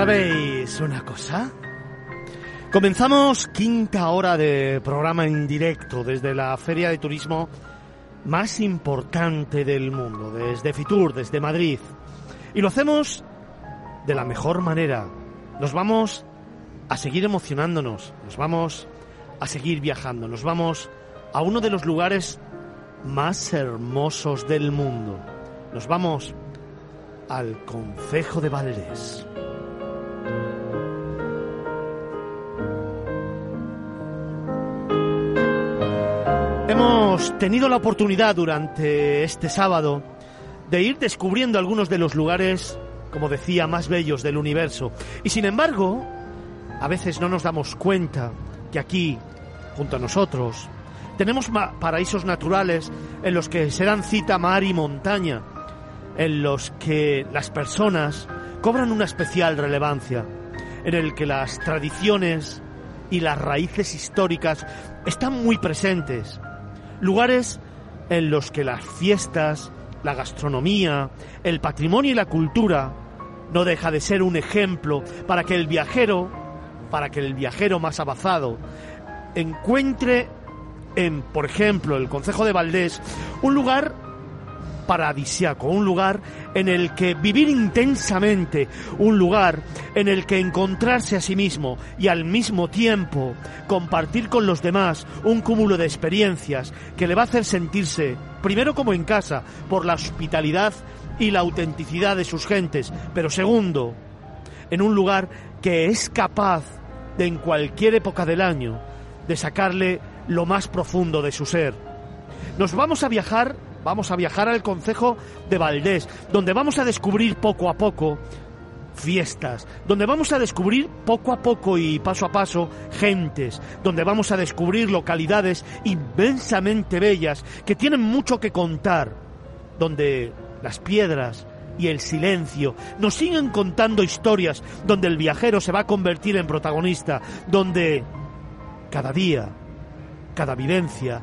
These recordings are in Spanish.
¿Sabéis una cosa? Comenzamos quinta hora de programa en directo desde la feria de turismo más importante del mundo, desde Fitur, desde Madrid. Y lo hacemos de la mejor manera. Nos vamos a seguir emocionándonos, nos vamos a seguir viajando, nos vamos a uno de los lugares más hermosos del mundo. Nos vamos al Concejo de Valdés. Hemos tenido la oportunidad durante este sábado de ir descubriendo algunos de los lugares, como decía, más bellos del universo. Y sin embargo, a veces no nos damos cuenta que aquí, junto a nosotros, tenemos paraísos naturales en los que se dan cita mar y montaña, en los que las personas cobran una especial relevancia, en el que las tradiciones y las raíces históricas están muy presentes lugares en los que las fiestas, la gastronomía, el patrimonio y la cultura no deja de ser un ejemplo para que el viajero, para que el viajero más avanzado encuentre en, por ejemplo, el Concejo de Valdés, un lugar paradisiaco, un lugar en el que vivir intensamente, un lugar en el que encontrarse a sí mismo y al mismo tiempo compartir con los demás un cúmulo de experiencias que le va a hacer sentirse, primero como en casa, por la hospitalidad y la autenticidad de sus gentes, pero segundo, en un lugar que es capaz de en cualquier época del año de sacarle lo más profundo de su ser. Nos vamos a viajar Vamos a viajar al Concejo de Valdés, donde vamos a descubrir poco a poco fiestas, donde vamos a descubrir poco a poco y paso a paso gentes, donde vamos a descubrir localidades inmensamente bellas que tienen mucho que contar, donde las piedras y el silencio nos siguen contando historias, donde el viajero se va a convertir en protagonista, donde cada día, cada vivencia,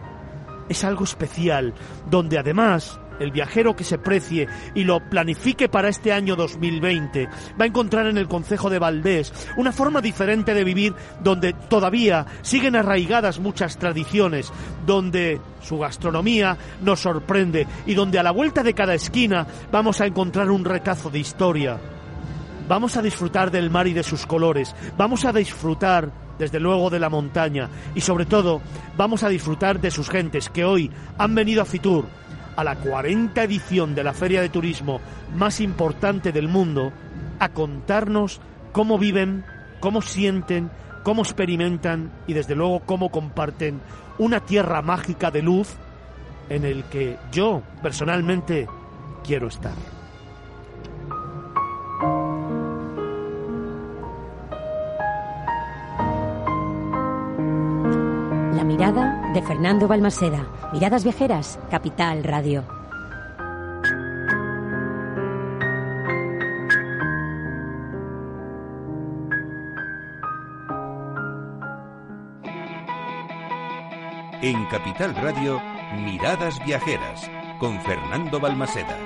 es algo especial, donde además el viajero que se precie y lo planifique para este año 2020 va a encontrar en el Concejo de Valdés una forma diferente de vivir donde todavía siguen arraigadas muchas tradiciones, donde su gastronomía nos sorprende y donde a la vuelta de cada esquina vamos a encontrar un retazo de historia. Vamos a disfrutar del mar y de sus colores, vamos a disfrutar desde luego de la montaña y sobre todo vamos a disfrutar de sus gentes que hoy han venido a Fitur, a la 40 edición de la feria de turismo más importante del mundo, a contarnos cómo viven, cómo sienten, cómo experimentan y desde luego cómo comparten una tierra mágica de luz en el que yo personalmente quiero estar. Fernando Balmaseda. Miradas Viajeras, Capital Radio. En Capital Radio, Miradas Viajeras, con Fernando Balmaseda.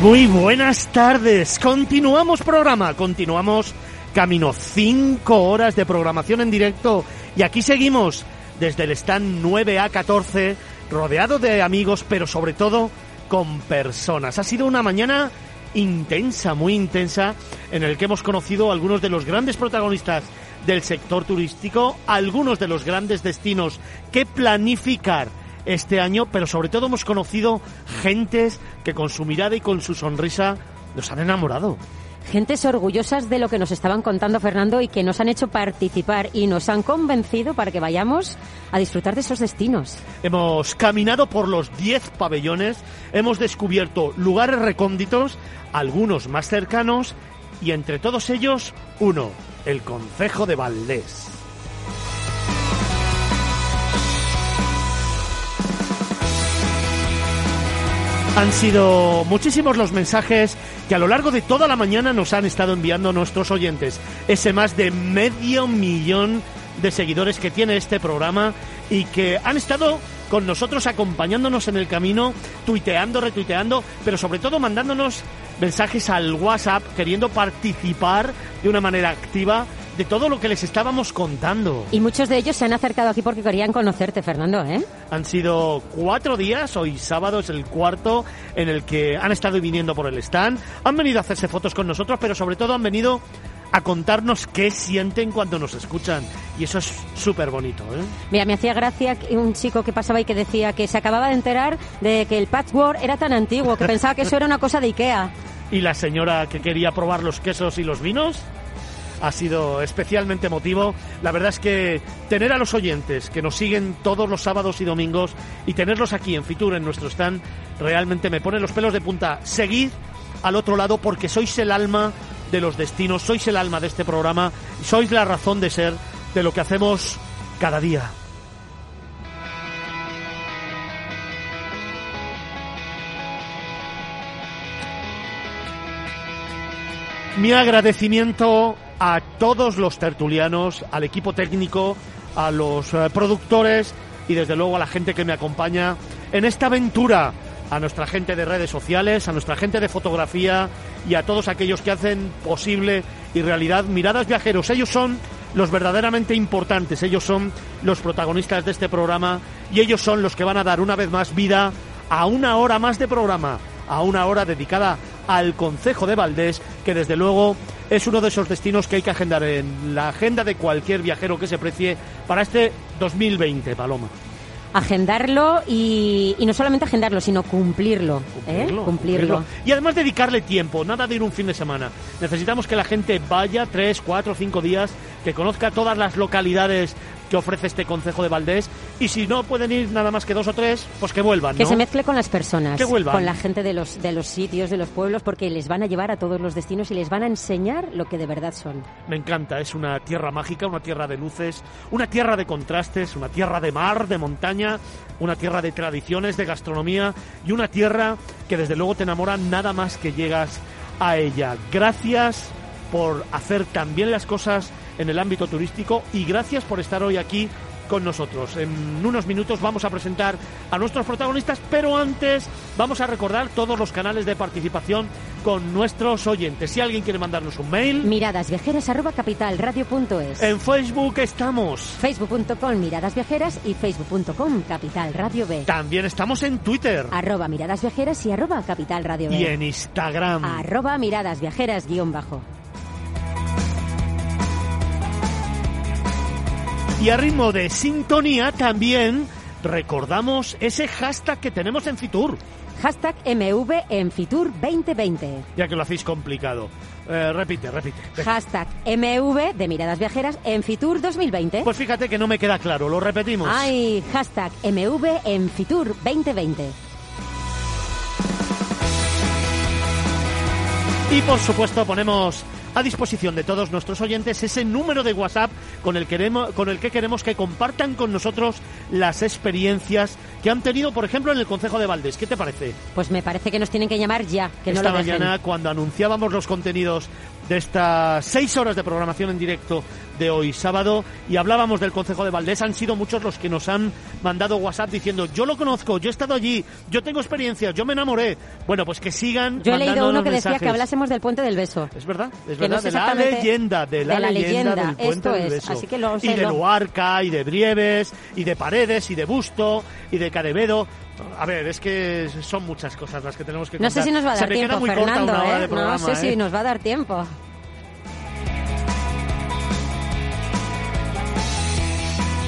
Muy buenas tardes. Continuamos programa, continuamos camino 5 horas de programación en directo y aquí seguimos desde el stand 9A14 rodeado de amigos, pero sobre todo con personas. Ha sido una mañana intensa, muy intensa, en el que hemos conocido algunos de los grandes protagonistas del sector turístico, algunos de los grandes destinos que planificar este año, pero sobre todo hemos conocido gentes que con su mirada y con su sonrisa nos han enamorado. Gentes orgullosas de lo que nos estaban contando Fernando y que nos han hecho participar y nos han convencido para que vayamos a disfrutar de esos destinos. Hemos caminado por los 10 pabellones, hemos descubierto lugares recónditos, algunos más cercanos y entre todos ellos uno, el Concejo de Valdés. Han sido muchísimos los mensajes que a lo largo de toda la mañana nos han estado enviando nuestros oyentes. Ese más de medio millón de seguidores que tiene este programa y que han estado con nosotros acompañándonos en el camino, tuiteando, retuiteando, pero sobre todo mandándonos mensajes al WhatsApp queriendo participar de una manera activa de todo lo que les estábamos contando. Y muchos de ellos se han acercado aquí porque querían conocerte, Fernando, ¿eh? Han sido cuatro días, hoy sábado es el cuarto, en el que han estado viniendo por el stand, han venido a hacerse fotos con nosotros, pero sobre todo han venido a contarnos qué sienten cuando nos escuchan. Y eso es súper bonito, ¿eh? Mira, me hacía gracia un chico que pasaba y que decía que se acababa de enterar de que el patchwork era tan antiguo, que pensaba que eso era una cosa de Ikea. Y la señora que quería probar los quesos y los vinos ha sido especialmente emotivo. La verdad es que tener a los oyentes que nos siguen todos los sábados y domingos y tenerlos aquí en Fitur, en nuestro stand, realmente me pone los pelos de punta. Seguid al otro lado porque sois el alma de los destinos, sois el alma de este programa sois la razón de ser de lo que hacemos cada día. Mi agradecimiento a todos los tertulianos, al equipo técnico, a los eh, productores y desde luego a la gente que me acompaña en esta aventura, a nuestra gente de redes sociales, a nuestra gente de fotografía y a todos aquellos que hacen posible y realidad Miradas Viajeros. Ellos son los verdaderamente importantes, ellos son los protagonistas de este programa y ellos son los que van a dar una vez más vida a una hora más de programa, a una hora dedicada al Concejo de Valdés, que desde luego es uno de esos destinos que hay que agendar en la agenda de cualquier viajero que se precie para este 2020, Paloma. Agendarlo y, y no solamente agendarlo, sino cumplirlo. ¿eh? Cumplirlo, Cumplirlo. Y además dedicarle tiempo, nada de ir un fin de semana. Necesitamos que la gente vaya tres, cuatro, cinco días, que conozca todas las localidades que ofrece este Concejo de Valdés y si no pueden ir nada más que dos o tres, pues que vuelvan, Que se mezcle con las personas, Que vuelvan. con la gente de los, de los sitios, de los pueblos, porque les van a llevar a todos los destinos y les van a enseñar lo que de verdad son. Me encanta, es una tierra mágica, una tierra de luces, una tierra de contrastes, una tierra de mar, de montaña, una tierra de tradiciones, de gastronomía y una tierra que desde luego te enamora nada más que llegas a ella. Gracias por hacer también las cosas en el ámbito turístico y gracias por estar hoy aquí con nosotros. En unos minutos vamos a presentar a nuestros protagonistas, pero antes vamos a recordar todos los canales de participación con nuestros oyentes. Si alguien quiere mandarnos un mail, Miradas viajeras arroba capitalradio.es. en Facebook estamos. Facebook.com Miradas Viajeras y Facebook.com Capital Radio B. También estamos en Twitter Arroba Miradas Viajeras y arroba Capital Radio B. y en Instagram. Arroba guion bajo. Y a ritmo de sintonía también recordamos ese hashtag que tenemos en Fitur, Hashtag MV en Fitur 2020. ya que lo hacéis complicado. Eh, repite, repite. Hashtag MV de Miradas Viajeras en Fitur 2020. Pues fíjate que no me queda claro, lo repetimos. Ay, hashtag MV en Fitur 2020. Y por supuesto ponemos a disposición de todos nuestros oyentes ese número de WhatsApp con el, queremos, con el que queremos que compartan con nosotros las experiencias que han tenido, por ejemplo, en el Concejo de Valdés. ¿Qué te parece? Pues me parece que nos tienen que llamar ya, que Esta no lo dejen. mañana, cuando anunciábamos los contenidos de estas seis horas de programación en directo de hoy sábado y hablábamos del Concejo de Valdés, han sido muchos los que nos han mandado WhatsApp diciendo yo lo conozco, yo he estado allí, yo tengo experiencias, yo me enamoré. Bueno, pues que sigan Yo he leído uno que decía que mensajes. hablásemos del Puente del Beso. Es verdad, es no verdad, sé de la leyenda, de la, de la leyenda, leyenda, del puente del es, beso. así que lo y de Luarca, y de Brieves, y de Paredes, y de Busto, y de Cadevedo. A ver, es que son muchas cosas las que tenemos que No contar. sé si nos va a dar tiempo, Fernando, ¿eh? de programa, no sé ¿eh? si nos va a dar tiempo.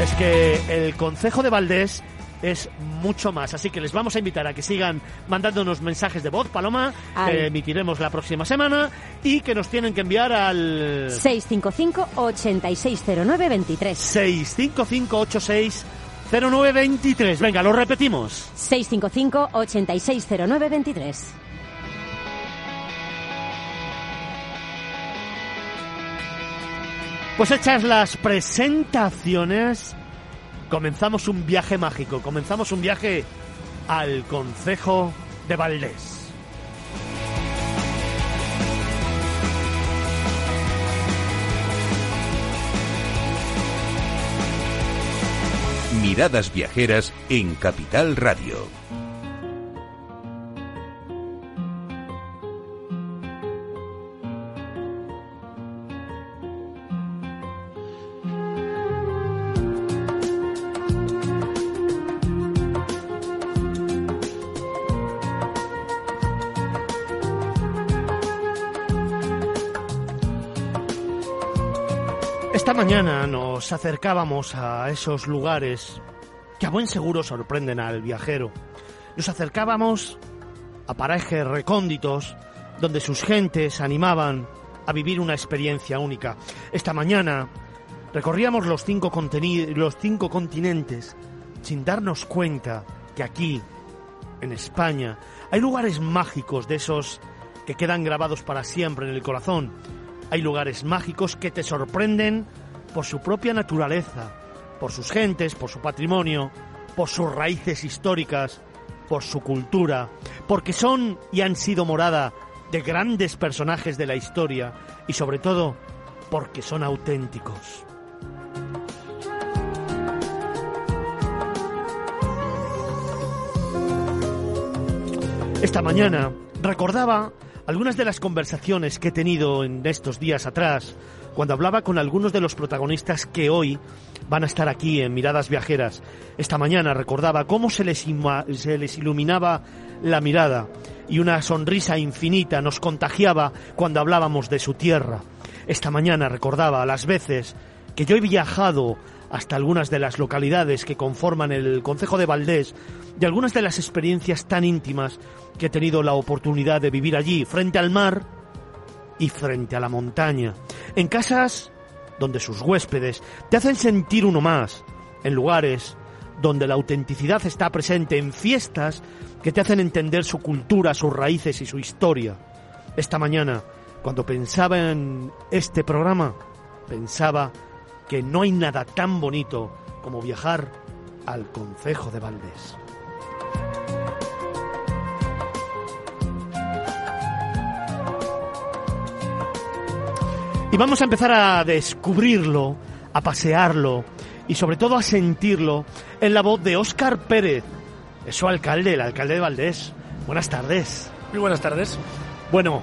Es que el Concejo de Valdés es mucho más, así que les vamos a invitar a que sigan mandándonos mensajes de voz, Paloma, Al- que emitiremos la próxima semana y que nos tienen que enviar al 655-8609-23. 655860923. Venga, lo repetimos. 655-8609-23. Pues hechas las presentaciones, comenzamos un viaje mágico, comenzamos un viaje al Concejo de Valdés. Miradas Viajeras en Capital Radio. Esta mañana nos acercábamos a esos lugares que a buen seguro sorprenden al viajero. Nos acercábamos a parajes recónditos donde sus gentes animaban a vivir una experiencia única. Esta mañana recorríamos los cinco, conteni- los cinco continentes sin darnos cuenta que aquí, en España, hay lugares mágicos de esos que quedan grabados para siempre en el corazón. Hay lugares mágicos que te sorprenden por su propia naturaleza, por sus gentes, por su patrimonio, por sus raíces históricas, por su cultura, porque son y han sido morada de grandes personajes de la historia y sobre todo porque son auténticos. Esta mañana recordaba algunas de las conversaciones que he tenido en estos días atrás cuando hablaba con algunos de los protagonistas que hoy van a estar aquí en Miradas Viajeras. Esta mañana recordaba cómo se les, iluminaba la mirada y una sonrisa infinita nos contagiaba cuando hablábamos de su tierra. Esta mañana recordaba las veces que yo he viajado hasta algunas de las localidades que conforman el Concejo de Valdés y algunas de las experiencias tan íntimas que he tenido la oportunidad de vivir allí, frente al mar y frente a la montaña, en casas donde sus huéspedes te hacen sentir uno más, en lugares donde la autenticidad está presente, en fiestas que te hacen entender su cultura, sus raíces y su historia. Esta mañana, cuando pensaba en este programa, pensaba que no hay nada tan bonito como viajar al Concejo de Valdés. Y vamos a empezar a descubrirlo, a pasearlo y sobre todo a sentirlo en la voz de Óscar Pérez, es su alcalde, el alcalde de Valdés. Buenas tardes. Muy buenas tardes. Bueno,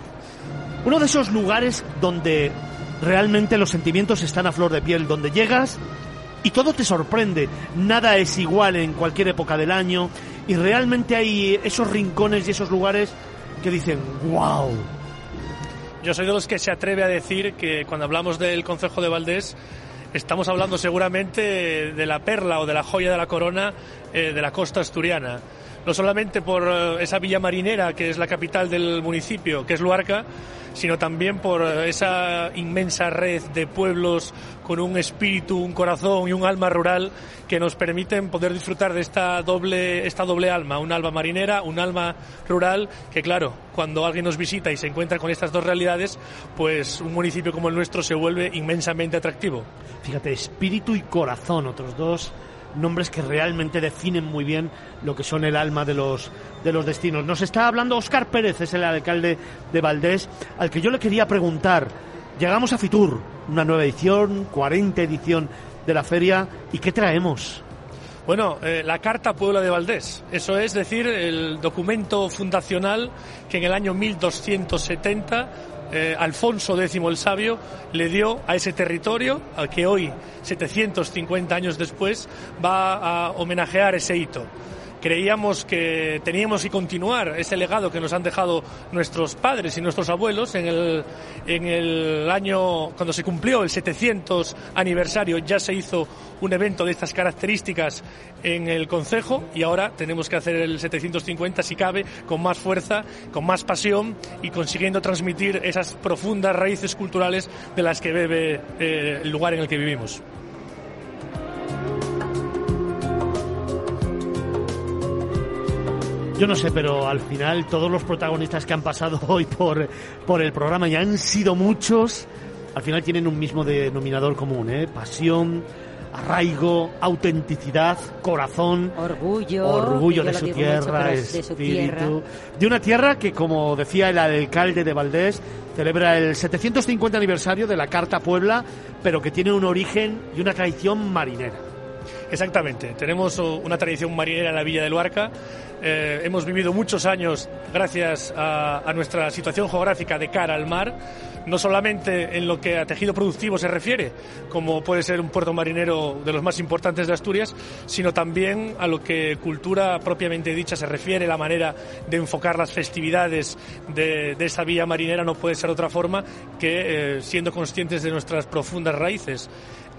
uno de esos lugares donde realmente los sentimientos están a flor de piel, donde llegas y todo te sorprende, nada es igual en cualquier época del año y realmente hay esos rincones y esos lugares que dicen, wow. Yo soy de los que se atreve a decir que cuando hablamos del Concejo de Valdés estamos hablando seguramente de la perla o de la joya de la corona eh, de la costa asturiana. No solamente por eh, esa villa marinera que es la capital del municipio, que es Luarca, sino también por eh, esa inmensa red de pueblos con un espíritu, un corazón y un alma rural que nos permiten poder disfrutar de esta doble, esta doble alma, un alma marinera, un alma rural, que claro, cuando alguien nos visita y se encuentra con estas dos realidades, pues un municipio como el nuestro se vuelve inmensamente atractivo. Fíjate, espíritu y corazón, otros dos nombres que realmente definen muy bien lo que son el alma de los, de los destinos. Nos está hablando Óscar Pérez, es el alcalde de Valdés, al que yo le quería preguntar. Llegamos a Fitur, una nueva edición, 40 edición de la feria, ¿y qué traemos? Bueno, eh, la Carta Puebla de Valdés, eso es decir, el documento fundacional que en el año 1270 eh, Alfonso X el Sabio le dio a ese territorio, al que hoy, 750 años después, va a homenajear ese hito. Creíamos que teníamos que continuar ese legado que nos han dejado nuestros padres y nuestros abuelos en el, en el año, cuando se cumplió el 700 aniversario, ya se hizo un evento de estas características en el Concejo y ahora tenemos que hacer el 750 si cabe con más fuerza, con más pasión y consiguiendo transmitir esas profundas raíces culturales de las que bebe eh, el lugar en el que vivimos. Yo no sé, pero al final todos los protagonistas que han pasado hoy por, por el programa y han sido muchos, al final tienen un mismo denominador común, ¿eh? Pasión, arraigo, autenticidad, corazón, Orgullo. orgullo de su tierra, mucho, pero es de su tierra. espíritu. De una tierra que, como decía el alcalde de Valdés, celebra el 750 aniversario de la Carta Puebla, pero que tiene un origen y una tradición marinera. Exactamente, tenemos una tradición marinera en la Villa del Luarca. Eh, hemos vivido muchos años gracias a, nuestra situación geográfica de cara al mar, no solamente en lo que a tejido productivo se refiere, como puede ser un puerto marinero de los más importantes de Asturias, sino también a lo que cultura propiamente dicha se refiere, la manera de enfocar las festividades de, de esta vía marinera no puede ser otra forma que eh, siendo conscientes de nuestras profundas raíces.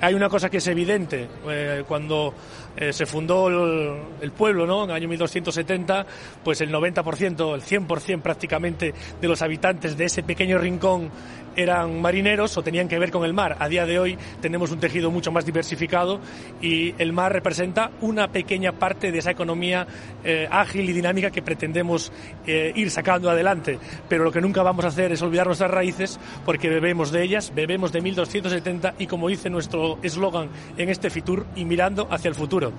Hay una cosa que es evidente, eh, cuando eh, se fundó el, el, pueblo, ¿no? En el año 1270, pues el 90%, el 100% prácticamente de los habitantes de ese pequeño rincón eran marineros o tenían que ver con el mar. A día de hoy tenemos un tejido mucho más diversificado y el mar representa una pequeña parte de esa economía eh, ágil y dinámica que pretendemos eh, ir sacando adelante. Pero lo que nunca vamos a hacer es olvidar nuestras raíces porque bebemos de ellas, bebemos de 1270 y como dice nuestro eslogan en este Fitur, y mirando hacia el futuro.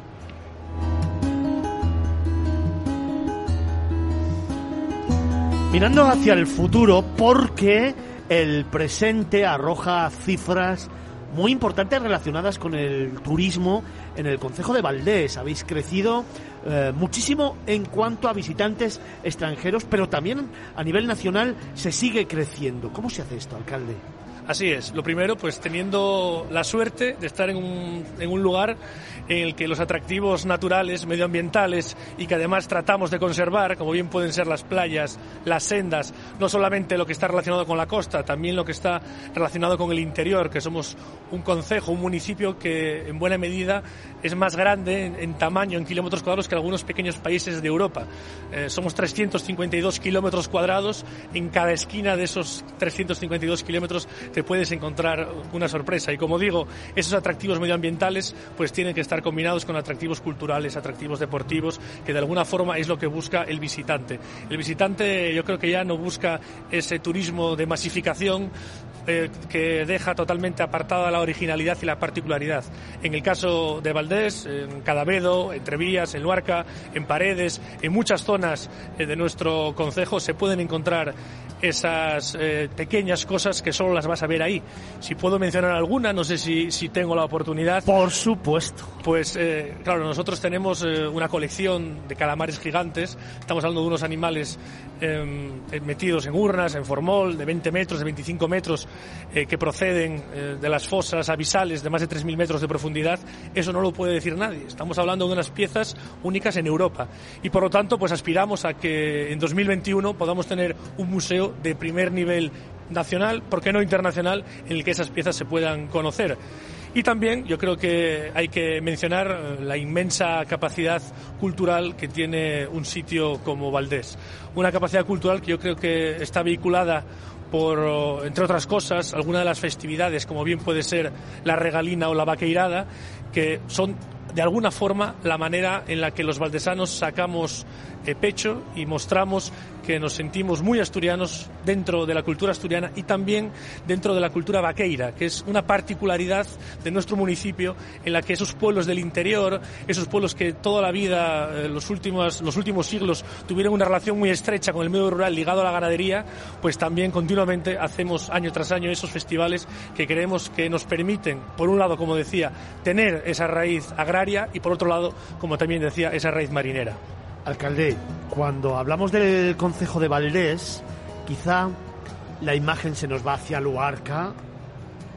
Mirando hacia el futuro porque el presente arroja cifras muy importantes relacionadas con el turismo en el Concejo de Valdés. Habéis crecido eh, muchísimo en cuanto a visitantes extranjeros, pero también a nivel nacional se sigue creciendo. ¿Cómo se hace esto, alcalde? Así es. Lo primero, pues teniendo la suerte de estar en un, en un lugar en el que los atractivos naturales, medioambientales y que además tratamos de conservar, como bien pueden ser las playas, las sendas, no solamente lo que está relacionado con la costa, también lo que está relacionado con el interior, que somos un concejo, un municipio que en buena medida es más grande en, tamaño, en kilómetros cuadrados, que algunos pequeños países de Europa. Eh, somos 352 kilómetros cuadrados. En cada esquina de esos 352 kilómetros puedes encontrar una sorpresa. Y como digo, esos atractivos medioambientales pues tienen que estar combinados con atractivos culturales, atractivos deportivos, que de alguna forma es lo que busca el visitante. El visitante yo creo que ya no busca ese turismo de masificación eh, que deja totalmente apartada la originalidad y la particularidad. En el caso de Valdés, en Cadavedo, en Trevías, en Luarca, en Paredes, en muchas zonas eh, de nuestro concejo se pueden encontrar esas eh, pequeñas cosas que solo las vas a ver ahí. Si puedo mencionar alguna, no sé si, si tengo la oportunidad. Por supuesto. Pues eh, claro, nosotros tenemos eh, una colección de calamares gigantes. Estamos hablando de unos animales em, metidos en urnas, en formol, de 20 metros, de 25 metros, que proceden de las fosas abisales de más de 3.000 metros de profundidad. Eso no lo puede decir nadie. Estamos hablando de unas piezas únicas en Europa. Y por lo tanto, pues aspiramos a que en 2021 podamos tener un museo de primer nivel nacional, ¿por qué no internacional?, en el que esas piezas se puedan conocer. Y también yo creo que hay que mencionar la inmensa capacidad cultural que tiene un sitio como Valdés. Una capacidad cultural que yo creo que está vinculada por, entre otras cosas, alguna de las festividades, como bien puede ser la regalina o la vaqueirada, que son de alguna forma la manera en la que los valdesanos sacamos eh, pecho y mostramos que nos sentimos muy asturianos dentro de la cultura asturiana y también dentro de la cultura vaqueira, que es una particularidad de nuestro municipio en la que esos pueblos del interior, esos pueblos que toda la vida, eh, los, últimos, los últimos siglos, tuvieron una relación muy estrecha con el medio rural ligado a la ganadería, pues también continuamente hacemos año tras año esos festivales que creemos que nos permiten, por un lado, como decía, tener esa raíz agraria y por otro lado, como también decía, esa raíz marinera. Alcalde, cuando hablamos del concejo de Valdés, quizá la imagen se nos va hacia Luarca,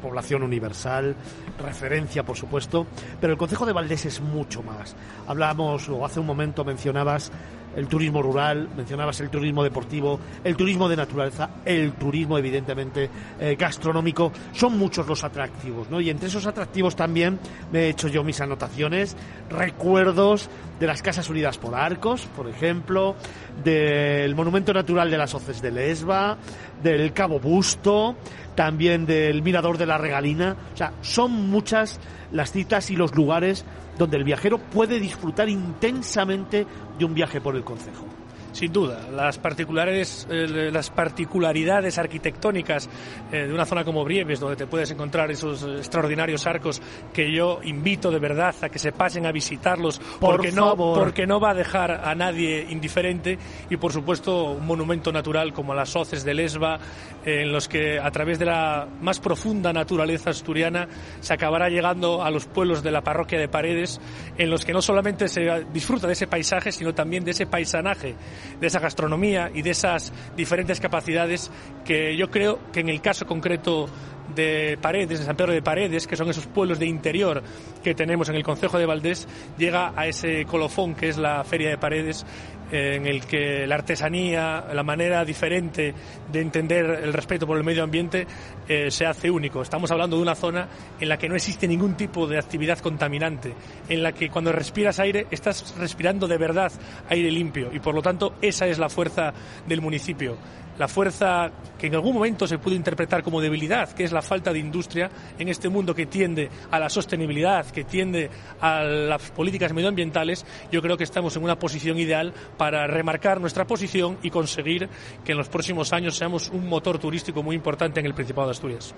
población universal, referencia, por supuesto, pero el concejo de Valdés es mucho más. Hablamos, o hace un momento mencionabas el turismo rural, mencionabas el turismo deportivo, el turismo de naturaleza, el turismo evidentemente eh, gastronómico, son muchos los atractivos, ¿no? Y entre esos atractivos también me he hecho yo mis anotaciones, recuerdos de las Casas Unidas por Arcos, por ejemplo, del Monumento Natural de las Hoces de Lesba, del Cabo Busto, también del Mirador de la Regalina, o sea, son muchas las citas y los lugares donde el viajero puede disfrutar intensamente de un viaje por el concejo. Sin duda. Las particularidades, eh, las particularidades arquitectónicas eh, de una zona como Brieves, donde te puedes encontrar esos extraordinarios arcos que yo invito de verdad a que se pasen a visitarlos, porque, no, porque no va a dejar a nadie indiferente, y por supuesto un monumento natural como las hoces de Lesba, en los que a través de la más profunda naturaleza asturiana se acabará llegando a los pueblos de la parroquia de Paredes, en los que no solamente se disfruta de ese paisaje, sino también de ese paisanaje, de esa gastronomía y de esas diferentes capacidades que yo creo que en el caso concreto de Paredes, de San Pedro de Paredes, que son esos pueblos de interior que tenemos en el Concejo de Valdés, llega a ese colofón que es la Feria de Paredes en el que la artesanía, la manera diferente de entender el respeto por el medio ambiente eh, se hace único. Estamos hablando de una zona en la que no existe ningún tipo de actividad contaminante, en la que cuando respiras aire estás respirando de verdad aire limpio y por lo tanto esa es la fuerza del municipio la fuerza que en algún momento se puede interpretar como debilidad, que es la falta de industria en este mundo que tiende a la sostenibilidad, que tiende a las políticas medioambientales, yo creo que estamos en una posición ideal para remarcar nuestra posición y conseguir que en los próximos años seamos un motor turístico muy importante en el Principado de Asturias.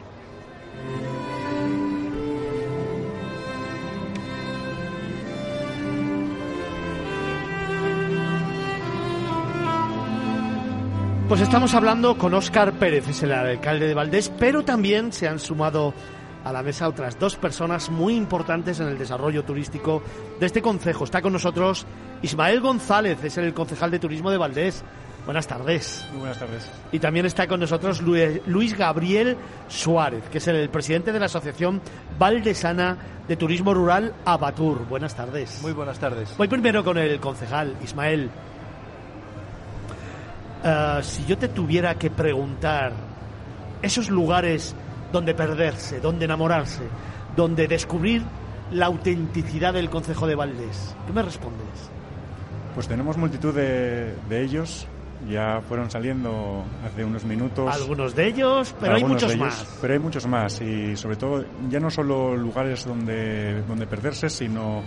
Pues estamos hablando con Óscar Pérez, es el alcalde de Valdés, pero también se han sumado a la mesa otras dos personas muy importantes en el desarrollo turístico de este concejo. Está con nosotros Ismael González, es el concejal de turismo de Valdés. Buenas tardes. Muy buenas tardes. Y también está con nosotros Luis Gabriel Suárez, que es el presidente de la Asociación Valdesana de Turismo Rural Abatur. Buenas tardes. Muy buenas tardes. Voy primero con el concejal Ismael. Eh, si yo te tuviera que preguntar esos lugares donde perderse, donde enamorarse, donde descubrir la autenticidad del Concejo de Valdés, ¿qué me respondes? Pues tenemos multitud de, ellos, ya fueron saliendo hace unos minutos. Algunos de ellos, pero hay muchos más. Pero hay muchos más y sobre todo ya no solo lugares donde, donde perderse, sino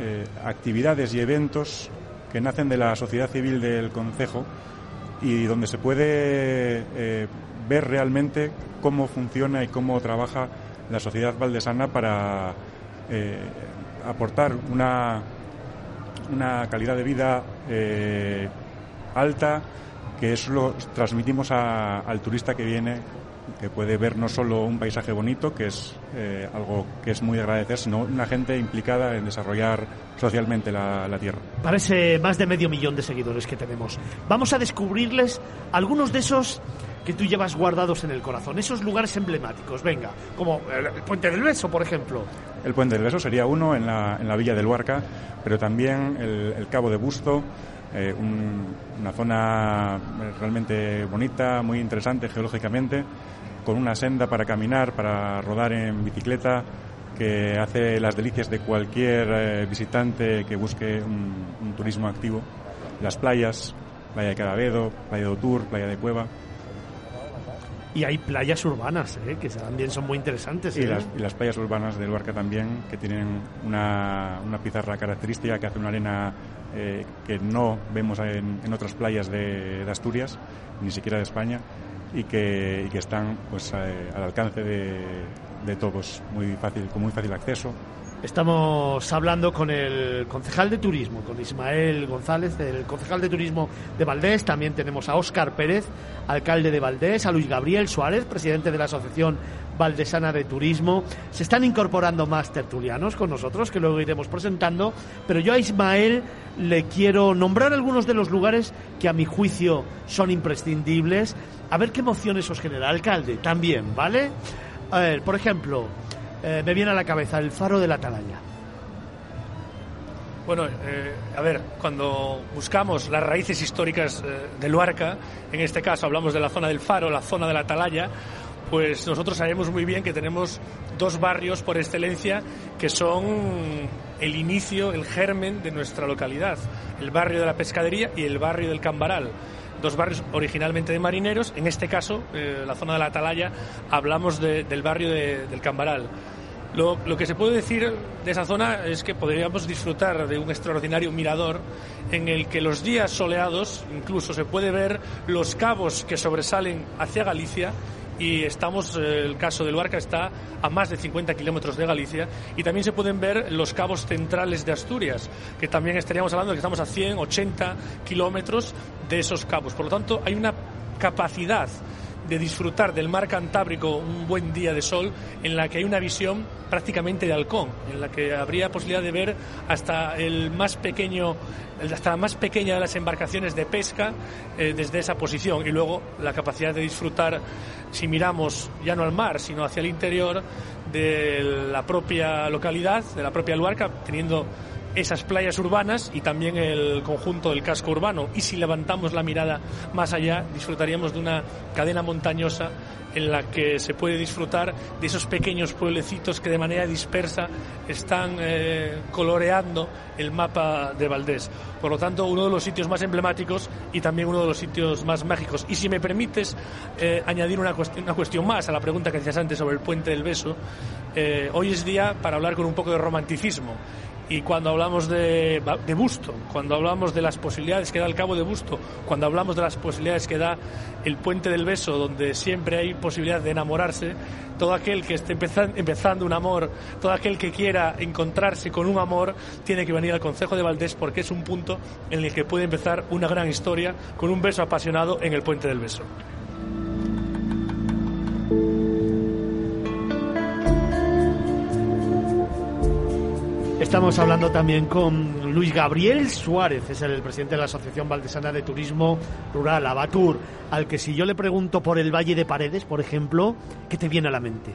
eh, actividades y eventos que nacen de la sociedad civil del Concejo y donde se puede eh, ver realmente cómo funciona y cómo trabaja la sociedad valdesana para eh, aportar una, una calidad de vida eh, alta que eso lo transmitimos al turista que viene que puede ver no solo un paisaje bonito, que es eh, algo que es muy de agradecer, sino una gente implicada en desarrollar socialmente la, tierra. Parece más de medio millón de seguidores que tenemos. Vamos a descubrirles algunos de esos que tú llevas guardados en el corazón, esos lugares emblemáticos, venga, como el Puente del Beso, por ejemplo. El Puente del Beso sería uno en la, en la Villa del Huarca, pero también el, Cabo de Busto, eh, una zona realmente bonita, muy interesante geológicamente, con una senda para caminar, para rodar en bicicleta, que hace las delicias de cualquier eh, visitante que busque un, turismo activo. Las playas, playa de Caravedo, playa de Otur, playa de Cueva. Y hay playas urbanas, ¿eh? que también son muy interesantes. Y, ¿eh? las, y, las, playas urbanas del Barca también, que tienen una, una pizarra característica que hace una arena que no vemos en, otras playas de, Asturias, ni siquiera de España y que, están pues eh, al alcance de, de todos, muy fácil, con muy fácil acceso. Estamos hablando con el concejal de turismo, con Ismael González, el concejal de turismo de Valdés. También tenemos a Óscar Pérez, alcalde de Valdés, a Luis Gabriel Suárez, presidente de la Asociación Valdesana de Turismo. Se están incorporando más tertulianos con nosotros, que luego iremos presentando. Pero yo a Ismael le quiero nombrar algunos de los lugares que a mi juicio son imprescindibles. A ver qué emociones os genera. Alcalde, también, ¿vale? A ver, por ejemplo, eh, me viene a la cabeza el faro de la Atalaya. Bueno, eh, a ver, cuando buscamos las raíces históricas eh, de Luarca, en este caso hablamos de la zona del faro, la zona de la Atalaya, pues nosotros sabemos muy bien que tenemos dos barrios por excelencia que son el inicio, el germen de nuestra localidad, el barrio de la pescadería y el barrio del Cambaral dos barrios originalmente de marineros. En este caso, la zona de la Atalaya, hablamos del barrio del Cambaral. Lo, lo, que se puede decir de esa zona es que podríamos disfrutar de un extraordinario mirador en el que los días soleados incluso se puede ver los cabos que sobresalen hacia Galicia y estamos, eh, el caso del Barca está a más de 50 kilómetros de Galicia y también se pueden ver los cabos centrales de Asturias, que también estaríamos hablando de que estamos a 100, 80 kilómetros de esos cabos. Por lo tanto, hay una capacidad de disfrutar del mar Cantábrico un buen día de sol en la que hay una visión prácticamente de halcón, en la que habría posibilidad de ver hasta el más pequeño hasta la más pequeña de las embarcaciones de pesca eh, desde esa posición. Y luego la capacidad de disfrutar si miramos ya no al mar sino hacia el interior de la propia localidad, de la propia Luarca, teniendo esas playas urbanas y también el conjunto del casco urbano. Y si levantamos la mirada más allá, disfrutaríamos de una cadena montañosa en la que se puede disfrutar de esos pequeños pueblecitos que de manera dispersa están eh, coloreando el mapa de Valdés. Por lo tanto, uno de los sitios más emblemáticos y también uno de los sitios más mágicos. Y si me permites eh, añadir una cuestión, una cuestión, más a la pregunta que decías antes sobre el puente del beso, eh, hoy es día para hablar con un poco de romanticismo y cuando hablamos de, Busto, cuando hablamos de las posibilidades que da el Cabo de Busto, cuando hablamos de las posibilidades que da el Puente del Beso, donde siempre hay posibilidad de enamorarse, todo aquel que esté empezando un amor, todo aquel que quiera encontrarse con un amor, tiene que venir al Consejo de Valdés porque es un punto en el que puede empezar una gran historia con un beso apasionado en el Puente del Beso. Estamos hablando también con Luis Gabriel Suárez, es el presidente de la Asociación Valdesana de Turismo Rural, Abatur, al que si yo le pregunto por el Valle de Paredes, por ejemplo, ¿qué te viene a la mente?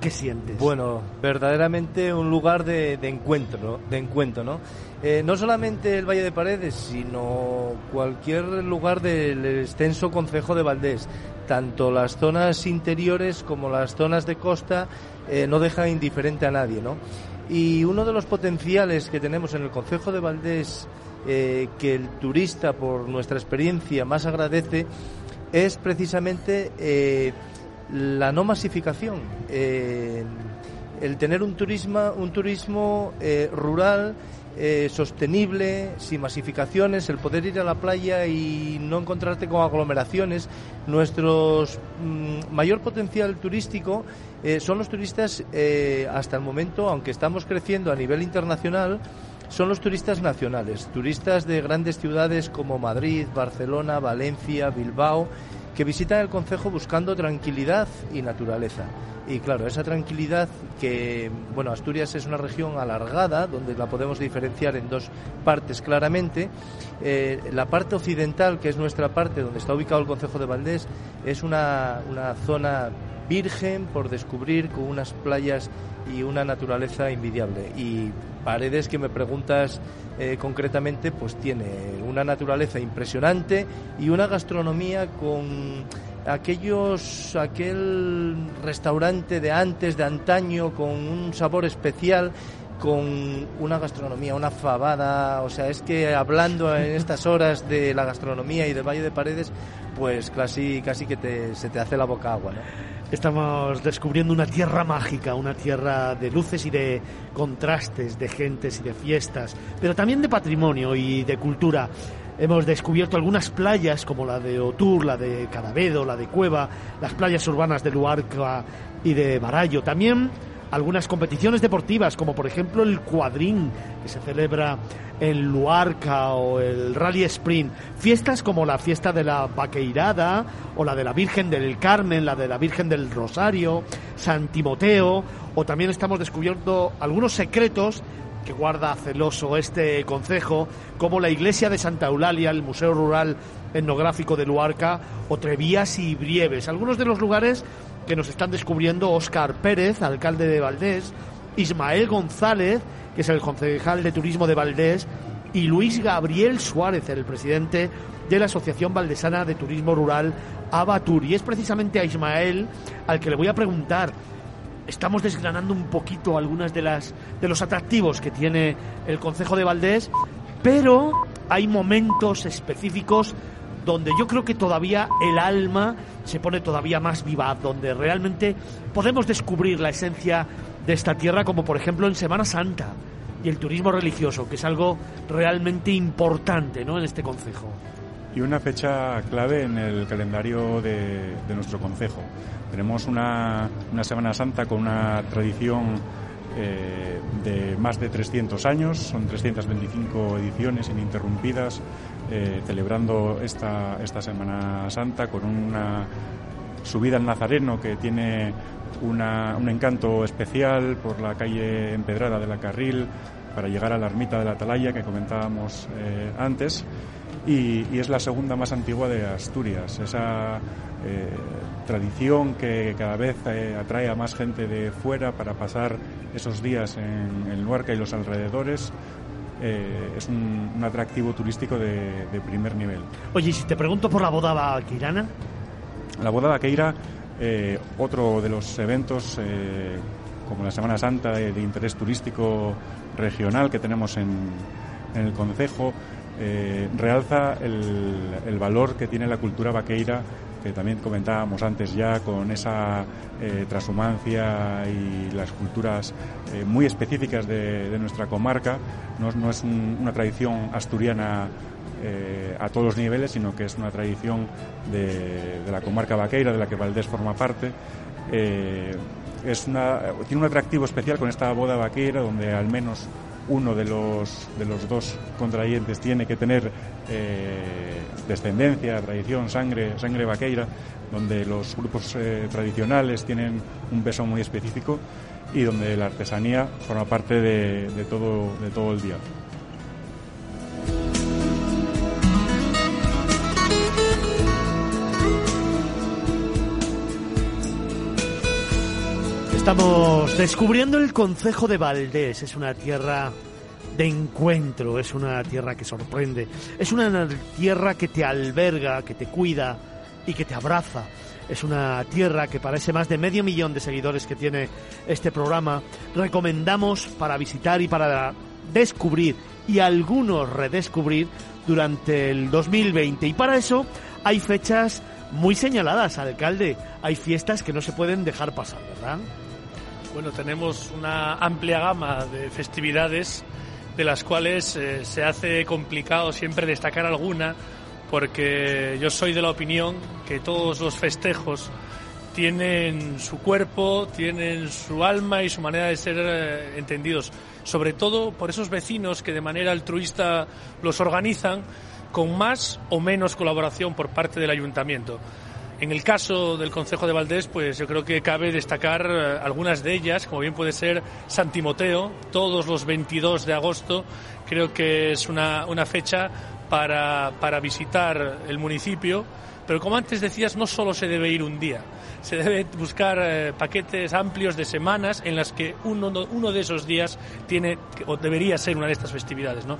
¿Qué sientes? Bueno, verdaderamente un lugar de, encuentro, de encuentro, ¿no? Eh, no solamente el Valle de Paredes, sino cualquier lugar del extenso concejo de Valdés. Tanto las zonas interiores como las zonas de costa eh, no dejan indiferente a nadie, ¿no? Y uno de los potenciales que tenemos en el Concejo de Valdés, eh, que el turista, por nuestra experiencia, más agradece, es precisamente eh, la no masificación. Eh, el tener un un turismo rural eh, sostenible, sin masificaciones, el poder ir a la playa y no encontrarte con aglomeraciones. Nuestro mm, mayor potencial turístico eh, son los turistas eh, hasta el momento, aunque estamos creciendo a nivel internacional, son los turistas nacionales, turistas de grandes ciudades como Madrid, Barcelona, Valencia, Bilbao, que visitan el concejo buscando tranquilidad y naturaleza. Y claro, esa tranquilidad que, bueno, Asturias es una región alargada, donde la podemos diferenciar en dos partes claramente. Eh, la parte occidental, que es nuestra parte, donde está ubicado el Concejo de Valdés, es una, una zona virgen por descubrir, con unas playas y una naturaleza envidiable. Y Paredes, que me preguntas eh, concretamente, pues tiene una naturaleza impresionante y una gastronomía con aquellos, aquel restaurante de antes, de antaño, con un sabor especial con una gastronomía, una fabada, o sea, es que hablando en estas horas de la gastronomía y del Valle de Paredes, pues casi, casi que se te hace la boca agua, ¿no? Estamos descubriendo una tierra mágica, una tierra de luces y de contrastes, de gentes y de fiestas, pero también de patrimonio y de cultura. Hemos descubierto algunas playas como la de Otur, la de Cadavedo, la de Cueva, las playas urbanas de Luarca y de Barallo. También algunas competiciones deportivas como por ejemplo el cuadrín que se celebra en Luarca o el Rally Sprint. Fiestas como la fiesta de la Vaqueirada o la de la Virgen del Carmen, la de la Virgen del Rosario, San Timoteo o también estamos descubriendo algunos secretos que guarda celoso este concejo, como la iglesia de Santa Eulalia, el Museo Rural Etnográfico de Luarca, o Trevías y Brieves. Algunos de los lugares que nos están descubriendo Óscar Pérez, alcalde de Valdés, Ismael González, que es el concejal de turismo de Valdés, y Luis Gabriel Suárez, el presidente de la Asociación Valdesana de Turismo Rural Abatur. Y es precisamente a Ismael al que le voy a preguntar estamos desgranando un poquito algunas de las de los atractivos que tiene el Concejo de Valdés, pero hay momentos específicos donde yo creo que todavía el alma se pone todavía más viva, donde realmente podemos descubrir la esencia de esta tierra, como por ejemplo en Semana Santa y el turismo religioso, que es algo realmente importante ¿no? en este concejo. Y una fecha clave en el calendario de, nuestro concejo. Tenemos una, una, Semana Santa con una tradición eh, de más de 300 años, son 325 ediciones ininterrumpidas, eh, celebrando esta, esta Semana Santa con una subida al Nazareno que tiene un encanto especial por la calle empedrada de la Carril para llegar a la ermita de la Atalaya que comentábamos eh, antes y, es la segunda más antigua de Asturias. Esa eh, tradición que cada vez atrae a más gente de fuera para pasar esos días en, el Luarca y los alrededores es un, atractivo turístico de, primer nivel. Oye, si te pregunto por la boda vaqueirana. La boda vaqueira eh, otro de los eventos, eh, como la Semana Santa, de, interés turístico regional que tenemos en, el Concejo, eh, realza el, valor que tiene la cultura vaqueira, que también comentábamos antes ya, con esa transhumancia y las culturas muy específicas de, nuestra comarca. No, es una tradición asturiana eh, a todos los niveles, sino que es una tradición de, la comarca vaqueira, de la que Valdés forma parte. Eh, es una, tiene un atractivo especial con esta boda vaqueira, donde al menos uno de los, de los dos contrayentes tiene que tener eh, descendencia, tradición, sangre, sangre vaqueira, donde los grupos tradicionales tienen un peso muy específico y donde la artesanía forma parte de, de todo, de todo el día. Estamos descubriendo el concejo de Valdés. Es una tierra de encuentro, es una tierra que sorprende, es una tierra que te alberga, que te cuida y que te abraza. Es una tierra que para ese más de medio millón de seguidores que tiene este programa recomendamos para visitar y para descubrir y algunos redescubrir durante el 2020. Y para eso hay fechas muy señaladas, alcalde. Hay fiestas que no se pueden dejar pasar, ¿verdad? Bueno, tenemos una amplia gama de festividades de las cuales eh, se hace complicado siempre destacar alguna porque yo soy de la opinión que todos los festejos tienen su cuerpo, tienen su alma y su manera de ser eh, entendidos, sobre todo por esos vecinos que de manera altruista los organizan con más o menos colaboración por parte del ayuntamiento. En el caso del Consejo de Valdés, pues yo creo que cabe destacar eh, algunas de ellas, como bien puede ser San Timoteo, todos los 22 de agosto. Creo que es una, una fecha para, para visitar el municipio, pero como antes decías, no solo se debe ir un día, se debe buscar eh, paquetes amplios de semanas en las que uno, uno de esos días tiene o debería ser una de estas festividades. ¿no?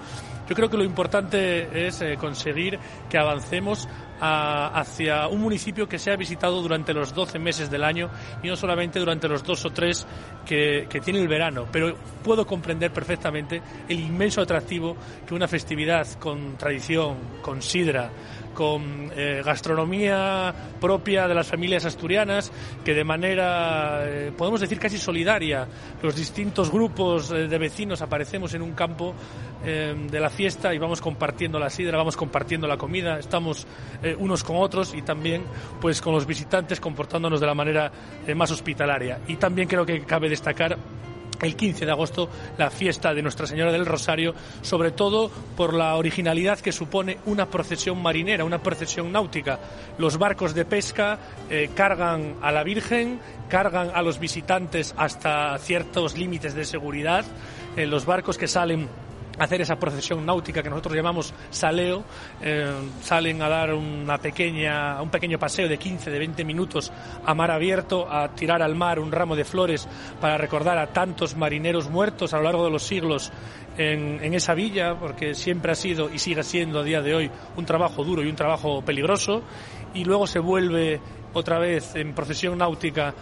Yo creo que lo importante es eh, conseguir que avancemos hacia un municipio que sea visitado durante los 12 meses del año y no solamente durante los dos o tres que, que tiene el verano. Pero puedo comprender perfectamente el inmenso atractivo que una festividad con tradición, con sidra, con eh, gastronomía propia de las familias asturianas, que de manera, eh, podemos decir, casi solidaria, los distintos grupos eh, de vecinos aparecemos en un campo de la fiesta y vamos compartiendo la sidra, vamos compartiendo la comida, estamos unos con otros y también pues con los visitantes comportándonos de la manera más hospitalaria. Y también creo que cabe destacar el 15 de agosto la fiesta de Nuestra Señora del Rosario, sobre todo por la originalidad que supone una procesión marinera, una procesión náutica. Los barcos de pesca eh, cargan a la Virgen, cargan a los visitantes hasta ciertos límites de seguridad. Eh, los barcos que salen hacer esa procesión náutica que nosotros llamamos saleo, eh, salen a dar una pequeña, un pequeño paseo de 15, de 20 minutos a mar abierto, a tirar al mar un ramo de flores para recordar a tantos marineros muertos a lo largo de los siglos en, en esa villa, porque siempre ha sido y sigue siendo a día de hoy un trabajo duro y un trabajo peligroso, y luego se vuelve otra vez en procesión náutica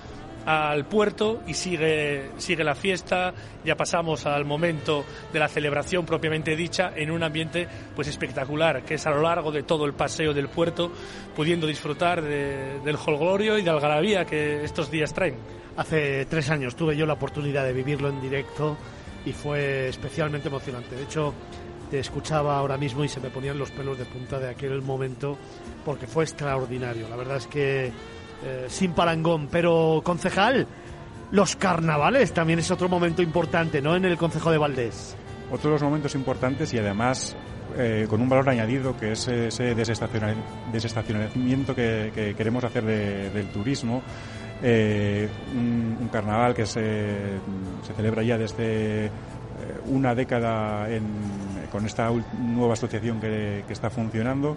al puerto y sigue, sigue la fiesta. Ya pasamos al momento de la celebración propiamente dicha en un ambiente pues espectacular, que es a lo largo de todo el paseo del puerto, pudiendo disfrutar del holgorio y de algarabía que estos días traen. Hace tres años tuve yo la oportunidad de vivirlo en directo y fue especialmente emocionante. De hecho, te escuchaba ahora mismo y se me ponían los pelos de punta de aquel momento porque fue extraordinario. La verdad es que eh, sin parangón. Pero, concejal, los carnavales también es otro momento importante, ¿no? En el Concejo de Valdés. Otro de los momentos importantes y además eh, con un valor añadido que es ese desestacionamiento que, queremos hacer del turismo. Eh, un, carnaval que se, celebra ya desde una década con esta nueva asociación que, está funcionando,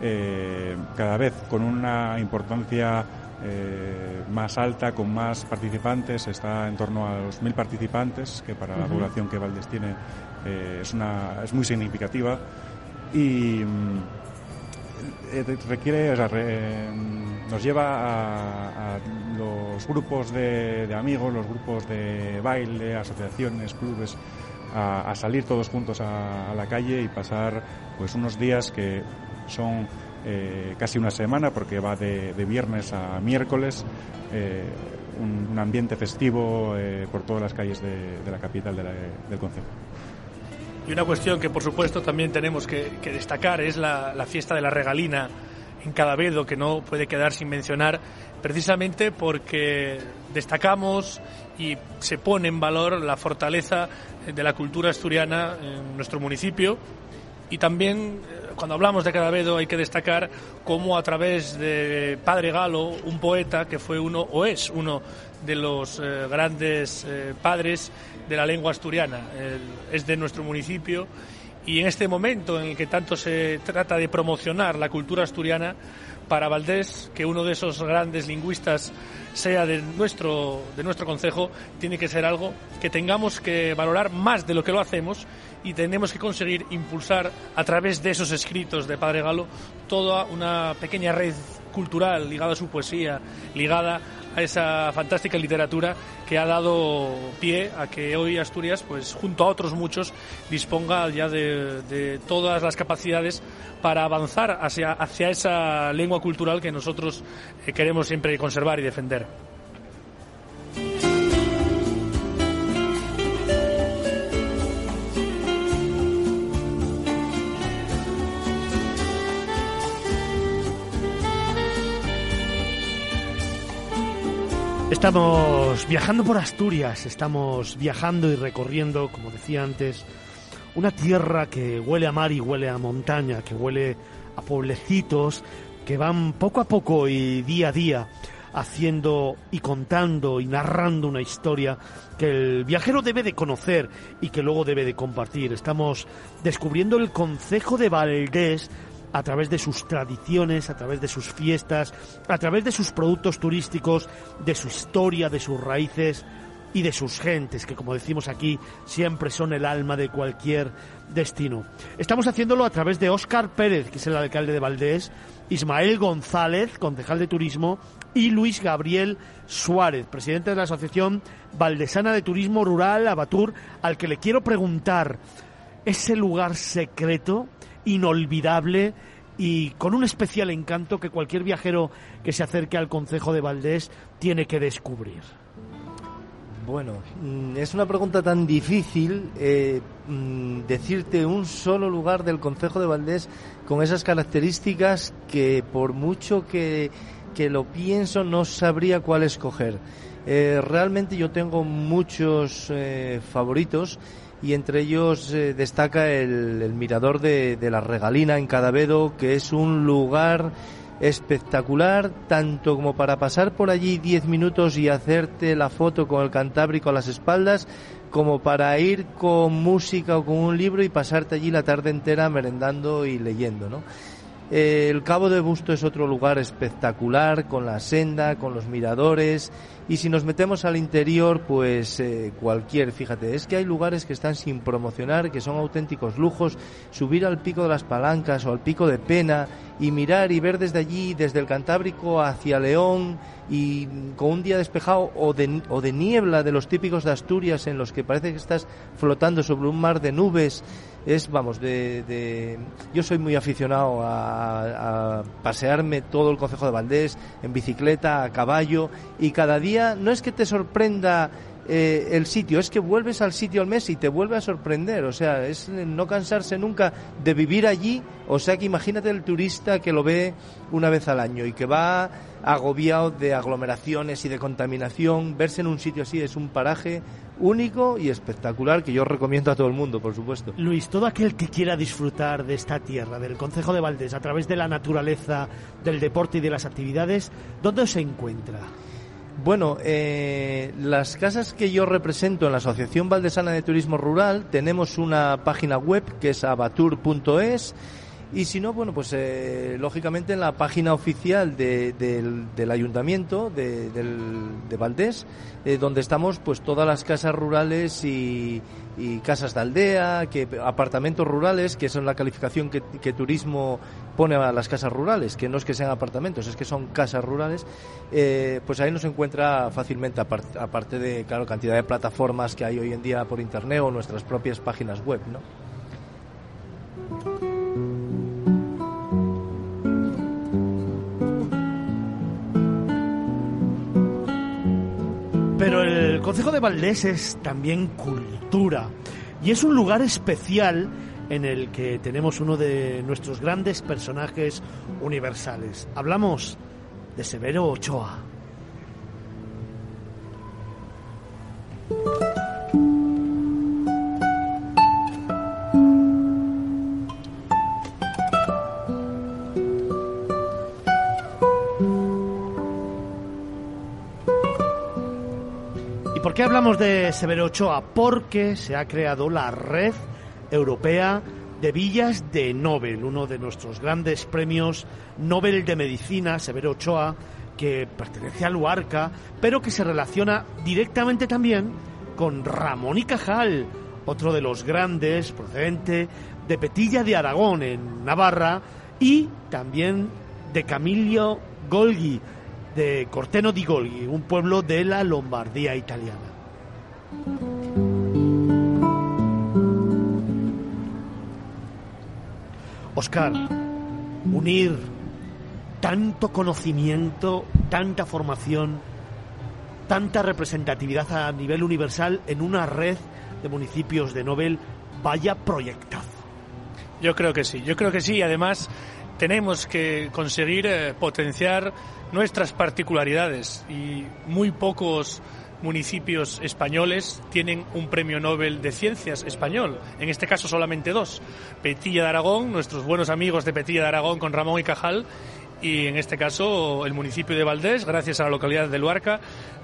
cada vez con una importancia eh, más alta, con más participantes, está en torno a los mil participantes, que para la población que Valdés tiene eh, es, una, es muy significativa. Y mm, eh, requiere, nos lleva a, los grupos de, amigos, los grupos de baile, asociaciones, clubes, a, salir todos juntos a, a, la calle y pasar pues unos días que son eh, casi una semana porque va de, viernes a miércoles, eh, un, ambiente festivo eh, por todas las calles de, la capital del concejo. Y una cuestión que por supuesto también tenemos que, destacar es la, fiesta de la regalina en Cadavedo, que no puede quedar sin mencionar, precisamente porque destacamos y se pone en valor la fortaleza de la cultura asturiana en nuestro municipio y también cuando hablamos de Cadavedo hay que destacar cómo a través de Padre Galo, un poeta que fue uno o es uno de los eh, grandes eh, padres de la lengua asturiana, es de nuestro municipio y en este momento en el que tanto se trata de promocionar la cultura asturiana, para Valdés, que uno de esos grandes lingüistas sea de nuestro, de nuestro concejo, tiene que ser algo que tengamos que valorar más de lo que lo hacemos y tenemos que conseguir impulsar a través de esos escritos de Padre Galo toda una pequeña red cultural ligada a su poesía, ligada a esa fantástica literatura que ha dado pie a que hoy Asturias, pues junto a otros muchos, disponga ya de, todas las capacidades para avanzar hacia, hacia esa lengua cultural que nosotros eh, queremos siempre conservar y defender. Estamos viajando por Asturias, estamos viajando y recorriendo, como decía antes, una tierra que huele a mar y huele a montaña, que huele a pueblecitos que van poco a poco y día a día haciendo y contando y narrando una historia que el viajero debe de conocer y que luego debe de compartir. Estamos descubriendo el concejo de Valdés a través de sus tradiciones, a través de sus fiestas, a través de sus productos turísticos, de su historia, de sus raíces y de sus gentes, que como decimos aquí, siempre son el alma de cualquier destino. Estamos haciéndolo a través de Óscar Pérez, que es el alcalde de Valdés, Ismael González, concejal de turismo, y Luis Gabriel Suárez, presidente de la Asociación Valdesana de Turismo Rural Abatur, al que le quiero preguntar, ese lugar secreto inolvidable y con un especial encanto que cualquier viajero que se acerque al Concejo de Valdés tiene que descubrir. Bueno, mm, es una pregunta tan difícil eh, mm, decirte un solo lugar del Concejo de Valdés con esas características que por mucho que, lo pienso no sabría cuál escoger. Eh, realmente yo tengo muchos eh, favoritos y entre ellos eh, destaca el, mirador de, la Regalina en Cadavedo, que es un lugar espectacular, tanto como para pasar por allí 10 minutos y hacerte la foto con el Cantábrico a las espaldas, como para ir con música o con un libro y pasarte allí la tarde entera merendando y leyendo, ¿no? El Cabo de Busto es otro lugar espectacular, con la senda, con los miradores. Y si nos metemos al interior, pues eh, cualquier, fíjate, es que hay lugares que están sin promocionar, que son auténticos lujos. Subir al pico de las Palancas o al pico de Pena y mirar y ver desde allí, desde el Cantábrico hacia León y con un día despejado o de, o de niebla de los típicos de Asturias en los que parece que estás flotando sobre un mar de nubes es, vamos, de, yo soy muy aficionado a, pasearme todo el Concejo de Valdés en bicicleta, a caballo y cada día no es que te sorprenda eh, el sitio, es que vuelves al sitio al mes y te vuelve a sorprender, o sea, es no cansarse nunca de vivir allí, o sea que imagínate el turista que lo ve una vez al año y que va agobiado de aglomeraciones y de contaminación, verse en un sitio así es un paraje único y espectacular que yo recomiendo a todo el mundo, por supuesto. Luis, todo aquel que quiera disfrutar de esta tierra, del Concejo de Valdés, a través de la naturaleza, del deporte y de las actividades, ¿dónde se encuentra? Bueno, eh, las casas que yo represento en la Asociación Valdesana de Turismo Rural tenemos una página web que es abatur.es y si no, bueno, pues eh, lógicamente en la página oficial del, ayuntamiento de, de Valdés, eh, donde estamos pues todas las casas rurales y, casas de aldea, que apartamentos rurales, que son la calificación que, turismo pone a las casas rurales, que no es que sean apartamentos, es que son casas rurales, eh, pues ahí nos encuentra fácilmente, aparte de, claro, cantidad de plataformas que hay hoy en día por internet o nuestras propias páginas web, ¿no? El Consejo de Valdés es también cultura y es un lugar especial en el que tenemos uno de nuestros grandes personajes universales. Hablamos de Severo Ochoa. Hablamos de Severo Ochoa? Porque se ha creado la Red Europea de Villas de Nobel, uno de nuestros grandes premios Nobel de Medicina, Severo Ochoa, que pertenece a Luarca, pero que se relaciona directamente también con Ramón y Cajal, otro de los grandes, procedente de Petilla de Aragón, en Navarra, y también de Camillo Golgi, de Corteno di Golgi, un pueblo de la Lombardía italiana. Oscar, unir tanto conocimiento, tanta formación, tanta representatividad a nivel universal en una red de municipios de Nobel, vaya proyectazo. Yo creo que sí, yo creo que sí, además tenemos que conseguir eh, potenciar nuestras particularidades y muy pocos municipios españoles tienen un premio Nobel de Ciencias español, en este caso solamente dos, Petilla de Aragón, nuestros buenos amigos de Petilla de Aragón con Ramón y Cajal, y en este caso el municipio de Valdés, gracias a la localidad de Luarca,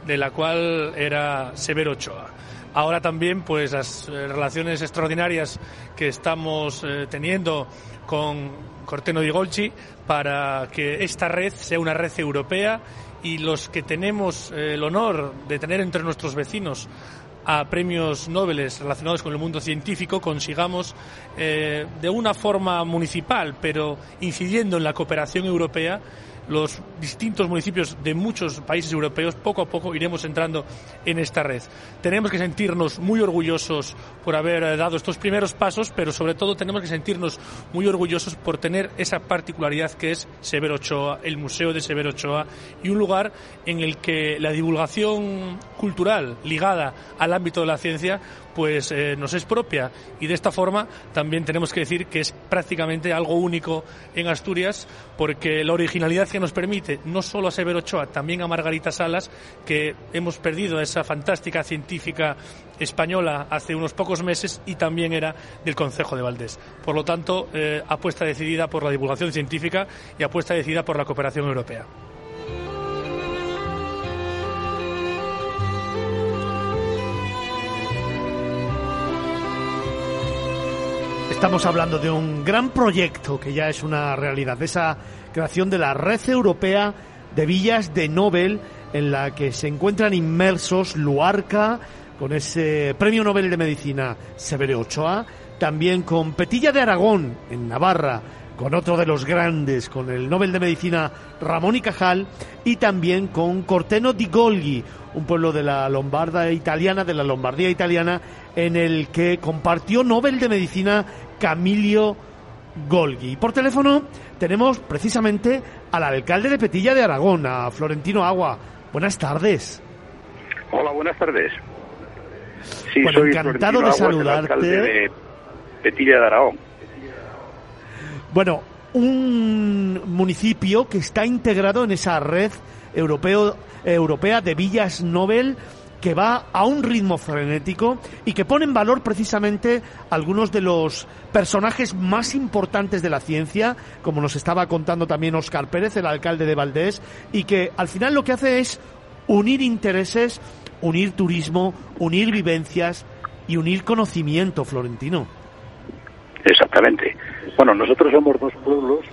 de la cual era Severo Ochoa. Ahora también, pues las eh, relaciones extraordinarias que estamos eh, teniendo con Corteno di Golci para que esta red sea una red europea y los que tenemos eh, el honor de tener entre nuestros vecinos a premios Nobel relacionados con el mundo científico consigamos eh, de una forma municipal, pero incidiendo en la cooperación europea, los distintos municipios de muchos países europeos, poco a poco iremos entrando en esta red. Tenemos que sentirnos muy orgullosos por haber eh, dado estos primeros pasos, pero sobre todo tenemos que sentirnos muy orgullosos por tener esa particularidad que es Severo Ochoa, el Museo de Severo Ochoa, y un lugar en el que la divulgación cultural ligada al ámbito de la ciencia pues eh, nos es propia y de esta forma también tenemos que decir que es prácticamente algo único en Asturias porque la originalidad que nos permite no solo a Severo Ochoa, también a Margarita Salas, que hemos perdido esa fantástica científica española hace unos pocos meses y también era del Concejo de Valdés. Por lo tanto, eh, apuesta decidida por la divulgación científica y apuesta decidida por la cooperación europea. Estamos hablando de un gran proyecto que ya es una realidad, esa creación de la Red Europea de Villas de Nobel en la que se encuentran inmersos Luarca, con ese Premio Nobel de Medicina Severo Ochoa, también con Petilla de Aragón en Navarra, con otro de los grandes, con el Nobel de Medicina Ramón y Cajal, y también con Corteno di Golgi, un pueblo de la Lombarda italiana, de la Lombardía italiana, en el que compartió Nobel de Medicina Camilio Golgi. Por teléfono tenemos precisamente al alcalde de Petilla de Aragón, a Florentino Agua. Buenas tardes. Hola, buenas tardes. Sí, soy encantado de saludarte. de Petilla de Aragón. Bueno, un municipio que está integrado en esa red europeo, europea de villas Nobel que va a un ritmo frenético y que pone en valor precisamente algunos de los personajes más importantes de la ciencia, como nos estaba contando también Óscar Pérez, el alcalde de Valdés, y que al final lo que hace es unir intereses, unir turismo, unir vivencias y unir conocimiento, Florentino. Exactamente. Bueno, nosotros somos dos pueblos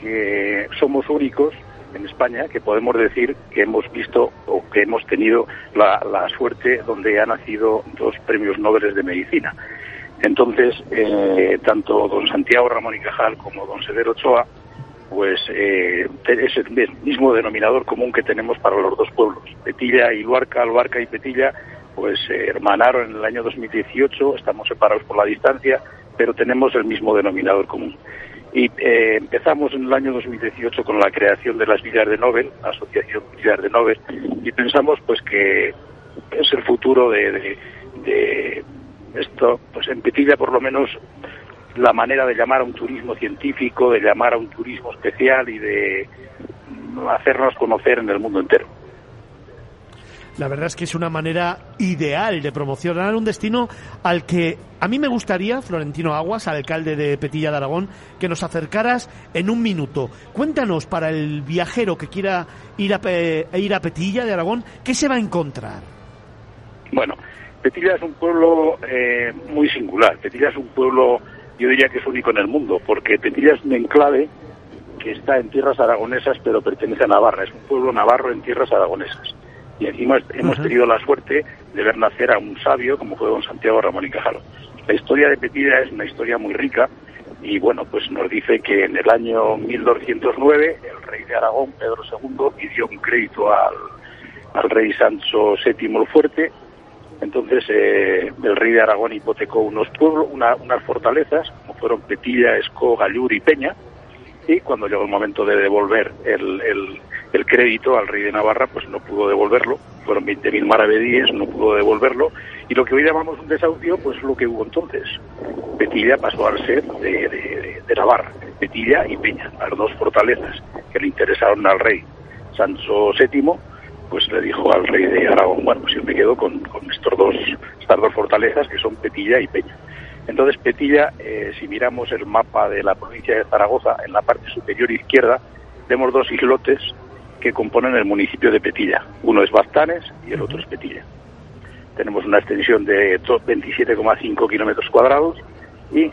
que somos únicos en España que podemos decir que hemos visto o que hemos tenido la, suerte donde han nacido dos premios Nobel de medicina. Entonces, eh, tanto don Santiago Ramón y Cajal como don Severo Ochoa, pues eh, es el mismo denominador común que tenemos para los dos pueblos. Petilla y Luarca, Luarca y Petilla, pues hermanaron en el año 2018, estamos separados por la distancia, pero tenemos el mismo denominador común. Y eh, empezamos en el año 2018 con la creación de las Villas de Nobel, la Asociación Villas de Nobel, y pensamos pues que es el futuro de, de, esto, pues en Petilla por lo menos la manera de llamar a un turismo científico, de llamar a un turismo especial y de hacernos conocer en el mundo entero. La verdad es que es una manera ideal de promocionar un destino al que a mí me gustaría, Florentino Aguas, alcalde de Petilla de Aragón, que nos acercaras en un minuto. Cuéntanos para el viajero que quiera ir a, ir a Petilla de Aragón, ¿qué se va a encontrar? Bueno, Petilla es un pueblo eh, muy singular. Petilla es un pueblo, yo diría que es único en el mundo, porque Petilla es un enclave que está en tierras aragonesas, pero pertenece a Navarra. Es un pueblo navarro en tierras aragonesas y encima hemos tenido la suerte de ver nacer a un sabio como fue don Santiago Ramón y Cajal. La historia de Petilla es una historia muy rica y bueno, pues nos dice que en el año 1209 el rey de Aragón, Pedro II, pidió un crédito al, al rey Sancho VII el Fuerte. Entonces eh, el rey de Aragón hipotecó unos pueblos, unas fortalezas, como fueron Petilla, Esco, Gallur y Peña, y cuando llegó el momento de devolver el, el crédito al rey de Navarra, pues no pudo devolverlo. Fueron 20.000 maravedíes, no pudo devolverlo. Y lo que hoy llamamos un desahucio, pues es lo que hubo entonces. Petilla pasó a ser de, Navarra, Petilla y Peña, las dos fortalezas que le interesaron al rey. Sancho VII, pues le dijo al rey de Aragón, bueno, pues yo me quedo con, estos dos, estas dos fortalezas que son Petilla y Peña. Entonces Petilla, eh, si miramos el mapa de la provincia de Zaragoza, en la parte superior izquierda, vemos dos islotes que componen el municipio de Petilla. Uno es Bastanes y el otro es Petilla. Tenemos una extensión de 27,5 kilómetros cuadrados y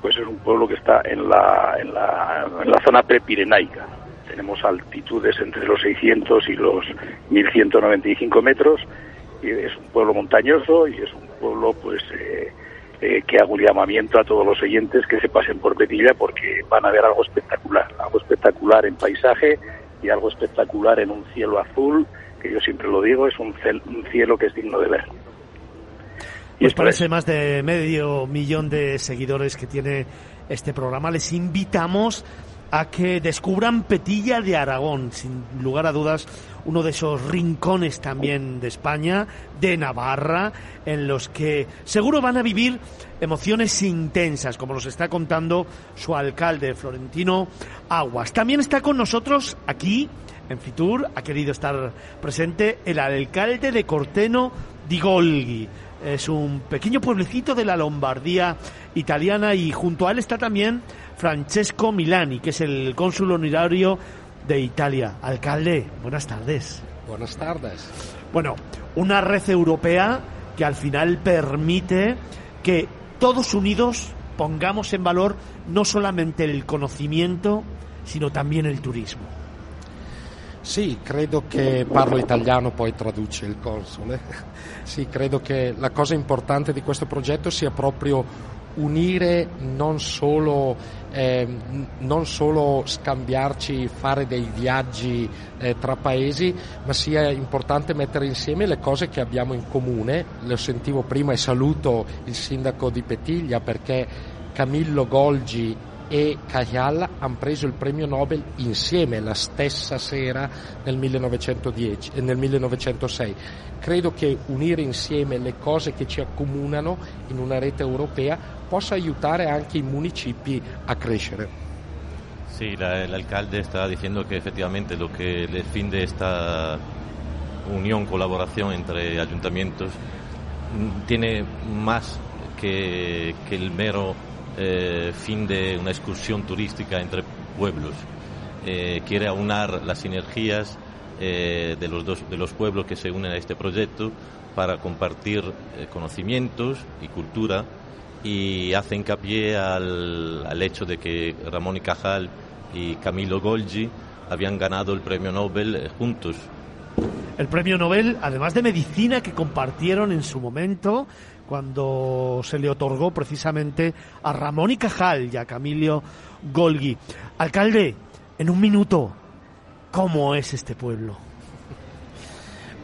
pues es un pueblo que está en la, en la, en la zona prepirenaica. Tenemos altitudes entre los 600 y los 1195 metros y es un pueblo montañoso y es un pueblo pues eh, eh, que hago un llamamiento a todos los oyentes que se pasen por Petilla porque van a ver algo espectacular, algo espectacular en paisaje y algo espectacular en un cielo azul, que yo siempre lo digo, es un, cielo que es digno de ver. Y pues parece más de medio millón de seguidores que tiene este programa, les invitamos a que descubran Petilla de Aragón, sin lugar a dudas, uno de esos rincones también de España, de Navarra, en los que seguro van a vivir emociones intensas, como nos está contando su alcalde, Florentino Aguas. También está con nosotros aquí, en Fitur, ha querido estar presente el alcalde de Corteno di Golgi. Es un pequeño pueblecito de la Lombardía italiana y junto a él está también Francesco Milani, que es el cónsul honorario de Italia. Alcalde, buenas tardes. Buenas tardes. Bueno, una red europea que al final permite que todos unidos pongamos en valor no solamente il conocimiento, sino también il turismo. Sì, credo che parlo italiano, poi traduce il console. Sì, credo che la cosa importante di questo progetto sia proprio unire non solo, eh, non solo scambiarci, fare dei viaggi eh, tra paesi, ma sia importante mettere insieme le cose che abbiamo in comune. Lo sentivo prima e saluto il sindaco di Petiglia perché Camillo Golgi e Cajal hanno preso il premio Nobel insieme la stessa sera nel, 1910, nel 1906. Credo che unire insieme le cose che ci accomunano in una rete europea possa aiutare anche i municipi a crescere. Sí, la, el alcalde está diciendo que lo que el fin de esta unión, colaboración entre ayuntamientos mm, tiene más que el mero eh, fin de una excursión turística entre pueblos. Eh, quiere aunar las sinergias eh, de, los dos, de los pueblos que se unen a este proyecto para compartir eh, conocimientos y cultura y hace hincapié al, al hecho de que Ramón y Cajal y Camilo Golgi habían ganado el premio Nobel eh, juntos. El premio Nobel, además de medicina que compartieron en su momento, cuando se le otorgó precisamente a Ramón y Cajal y a Camilo Golgi. Alcalde, en un minuto, ¿cómo es este pueblo?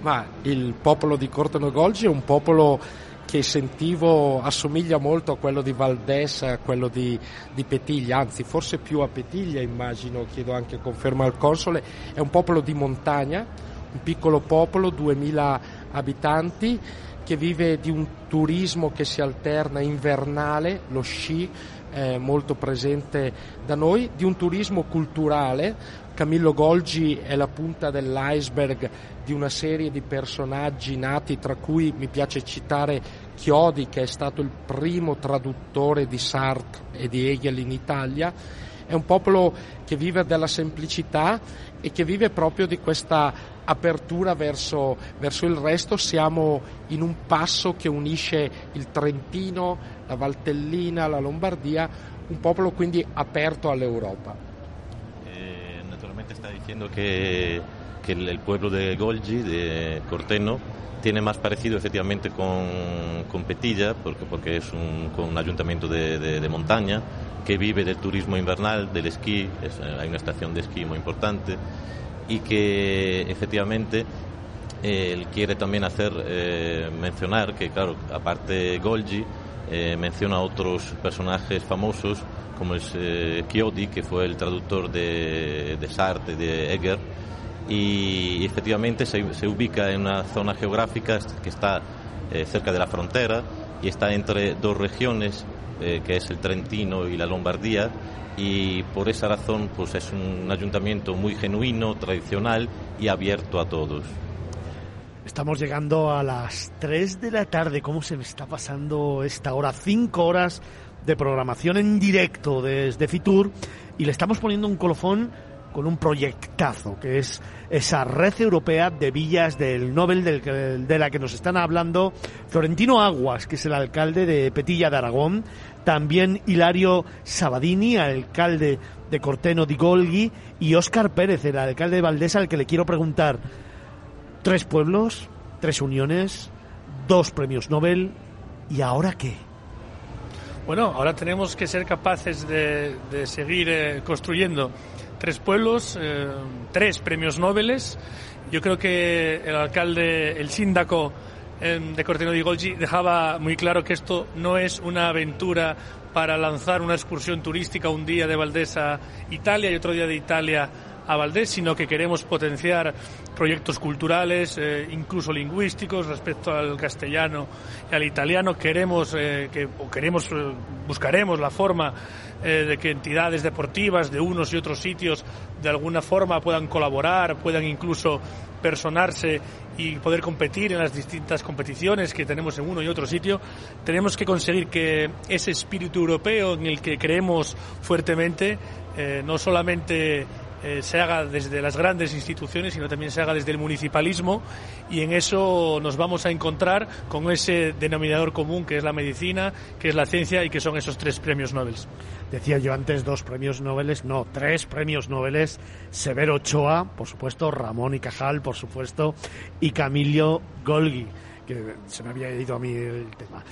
Ma il popolo di Corteno Golgi è un popolo che sentivo assomiglia molto a quello di Valdessa, a quello di, di, Petiglia, anzi forse più a Petiglia immagino, chiedo anche conferma al console, è un popolo di montagna, un piccolo popolo, 2000 abitanti, che vive di un turismo che si alterna invernale, lo sci, eh, molto presente da noi, di un turismo culturale. Camillo Golgi è la punta dell'iceberg di una serie di personaggi nati, tra cui mi piace citare Chiodi, che è stato il primo traduttore di Sartre e di Hegel in Italia. È un popolo che vive della semplicità e che vive proprio di questa apertura verso, verso, il resto, siamo in un passo che unisce il Trentino, la Valtellina, la Lombardia, un popolo quindi aperto all'Europa. Eh, naturalmente está diciendo que, que el, el, pueblo de Golgi, de Corteno, tiene más parecido efectivamente con, con Petilla, porque, porque es un, con un ayuntamiento de, de, de, montaña que vive del turismo invernal, del esquí, es, hay una estación de esquí muy importante y que efectivamente eh, él quiere también hacer eh, mencionar que, claro, aparte Golgi, eh, menciona a otros personajes famosos como es eh, Chiodi, que fue el traductor de, de Sartre, de Egger, y, efectivamente se, se, ubica en una zona geográfica que está eh, cerca de la frontera y está entre dos regiones, eh, que es el Trentino y la Lombardía, y por esa razón pues es un ayuntamiento muy genuino, tradicional y abierto a todos. Estamos llegando a las 3 de la tarde. ¿Cómo se me está pasando esta hora? Cinco horas de programación en directo desde Fitur y le estamos poniendo un colofón con un proyectazo que es esa red europea de villas del Nobel del de la que nos están hablando Florentino Aguas, que es el alcalde de Petilla de Aragón, también Hilario Sabadini, alcalde de Corteno di Golgi, y Óscar Pérez, el alcalde de Valdesa, al que le quiero preguntar, tres pueblos, tres uniones, dos premios Nobel, ¿y ahora qué? Bueno, ahora tenemos que ser capaces de, de seguir eh, construyendo tres pueblos, eh, tres premios Nobel. Yo creo que el alcalde, el síndaco eh, de Corteno di Golgi dejaba muy claro que esto no es una aventura para lanzar una excursión turística un día de Valdés a Italia y otro día de Italia a Valdés, sino que queremos potenciar proyectos culturales, eh, incluso lingüísticos, respecto al castellano y al italiano. Queremos, eh, que, o queremos, buscaremos la forma eh, de que entidades deportivas de unos y otros sitios de alguna forma puedan colaborar, puedan incluso personarse y poder competir en las distintas competiciones que tenemos en uno y otro sitio, tenemos que conseguir que ese espíritu europeo en el que creemos fuertemente eh, no solamente eh, se haga desde las grandes instituciones, sino también se haga desde el municipalismo y en eso nos vamos a encontrar con ese denominador común que es la medicina, que es la ciencia y que son esos tres premios Nobel. Decía yo antes dos premios Nobel, no, tres premios Nobel, Severo Ochoa, por supuesto, Ramón y Cajal, por supuesto, y Camillo Golgi que se me había ido a mí el tema.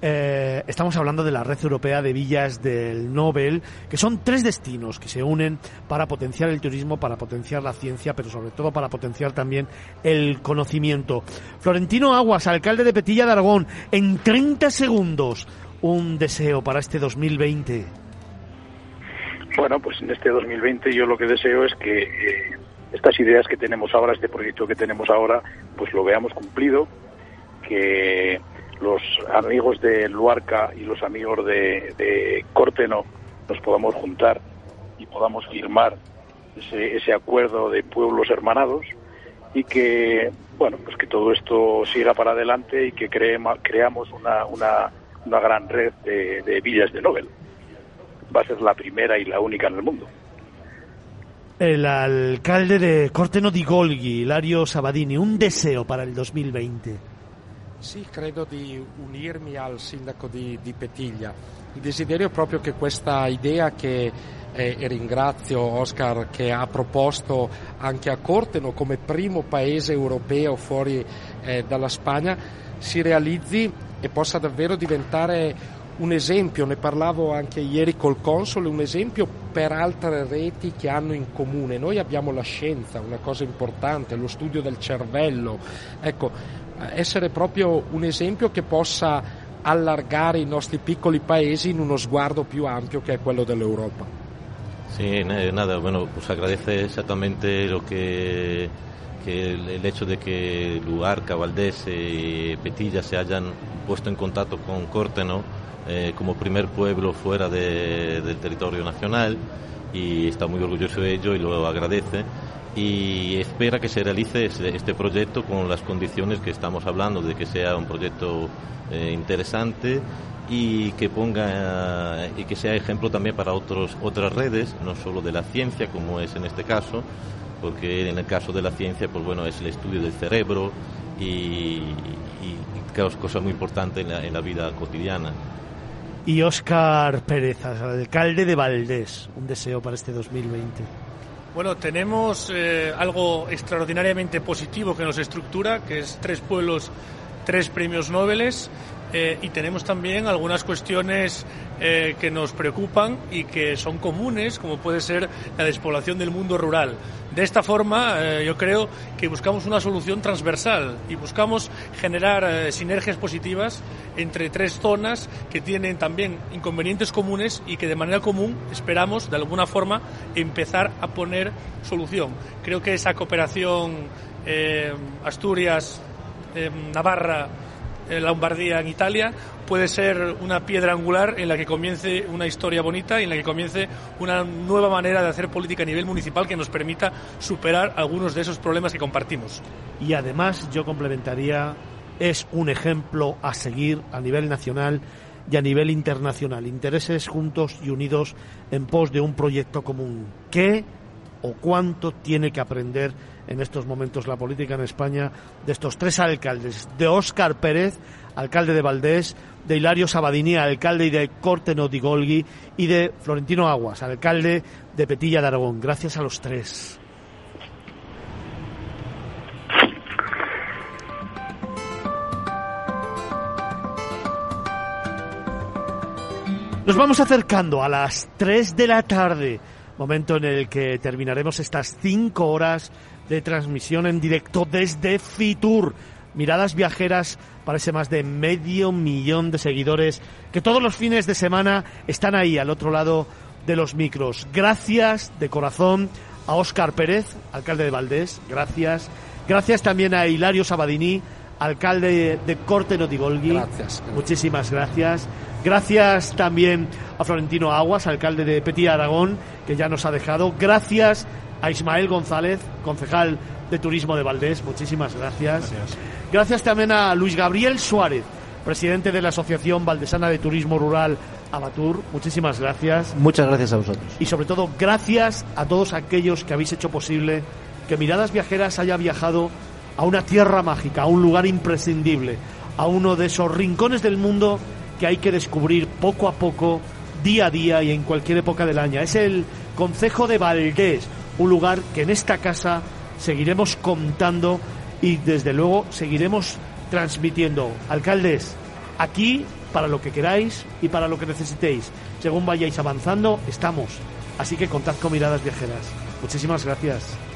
Eh, estamos hablando de la Red Europea de Villas del Nobel, que son tres destinos que se unen para potenciar el turismo, para potenciar la ciencia, pero sobre todo para potenciar también el conocimiento. Florentino Aguas, alcalde de Petilla de Aragón, en 30 segundos, un deseo para este 2020. Bueno, pues en este 2020 yo lo que deseo es que eh, estas ideas que tenemos ahora, este proyecto que tenemos ahora, pues lo veamos cumplido, que los amigos de Luarca y los amigos de, de Córteno nos podamos juntar y podamos firmar ese, ese acuerdo de pueblos hermanados y que bueno pues que todo esto siga para adelante y que creamos una, una, una gran red de, de villas de Nobel. Va a ser la primera y la única en el mundo. El alcalde de Corteno di Golgi, Hilario Sabadini, un deseo para el 2020. Sì, credo di unirmi al sindaco di, di Petiglia. Il desiderio è proprio che questa idea che eh, e ringrazio Oscar che ha proposto anche a Corteno come primo paese europeo fuori eh, dalla Spagna si realizzi e possa davvero diventare un esempio, ne parlavo anche ieri col console, un esempio per altre reti che hanno in comune. Noi abbiamo la scienza, una cosa importante, lo studio del cervello. Ecco, essere proprio un esempio che possa allargare i nostri piccoli paesi in uno sguardo più ampio che è quello dell'Europa. Sí, nada, bueno, pues agradece exactamente lo que, que el hecho de que Luarca, Valdés y Petilla se hayan puesto en contacto con Córteno eh, como primer pueblo fuera de, del territorio nacional y está muy orgulloso de ello y lo agradece y espera que se realice este proyecto con las condiciones que estamos hablando, de que sea un proyecto eh, interesante y que ponga y que sea ejemplo también para otros otras redes, no solo de la ciencia como es en este caso, porque en el caso de la ciencia pues bueno es el estudio del cerebro y, y, y cosas muy importantes en la, en la vida cotidiana. Y Óscar Pérez, alcalde de Valdés, un deseo para este 2020. Bueno, tenemos eh, algo extraordinariamente positivo que nos estructura, que es tres pueblos, tres premios Nobel, eh, y tenemos también algunas cuestiones eh, que nos preocupan y que son comunes, como puede ser la despoblación del mundo rural. De esta forma, eh, yo creo que buscamos una solución transversal y buscamos generar sinergias positivas entre tres zonas que tienen también inconvenientes comunes y que de manera común esperamos, de alguna forma, empezar a poner solución. Creo que esa cooperación Asturias, Navarra, en Lombardía, en Italia, puede ser una piedra angular en la que comience una historia bonita y en la que comience una nueva manera de hacer política a nivel municipal que nos permita superar algunos de esos problemas que compartimos. Y además yo complementaría, es un ejemplo a seguir a nivel nacional y a nivel internacional. Intereses juntos y unidos en pos de un proyecto común. ¿Qué o cuánto tiene que aprender en estos momentos la política en España de estos tres alcaldes, de Óscar Pérez, alcalde de Valdés, de Hilario Sabadini, alcalde y de Corteno di Golgi, y de Florentino Aguas, alcalde de Petilla de Aragón. Gracias a los tres. Nos vamos acercando a las 3 de la tarde, momento en el que terminaremos estas 5 horas de transmisión en directo desde Fitur. Miradas viajeras para ese más de medio millón de seguidores que todos los fines de semana están ahí al otro lado de los micros. Gracias de corazón a Óscar Pérez, alcalde de Valdés. Gracias. Gracias también a Hilario Sabadini, alcalde de Corte Notigolgui. Gracias. Muchísimas gracias. Gracias también a Florentino Aguas, alcalde de Petit Aragón, que ya nos ha dejado. Gracias a Ismael González, concejal de Turismo de Valdés. Muchísimas gracias. Gracias. Gracias también a Luis Gabriel Suárez, presidente de la Asociación Valdesana de Turismo Rural Abatur, muchísimas gracias. Muchas gracias a vosotros. Y sobre todo, gracias a todos aquellos que habéis hecho posible que Miradas Viajeras haya viajado a una tierra mágica, a un lugar imprescindible, a uno de esos rincones del mundo que hay que descubrir poco a poco, día a día y en cualquier época del año. Es el Concejo de Valdés, un lugar que en esta casa seguiremos contando y desde luego seguiremos transmitiendo. Alcaldes, aquí para lo que queráis y para lo que necesitéis. Según vayáis avanzando, estamos. Así que contad con miradas viajeras. Muchísimas gracias.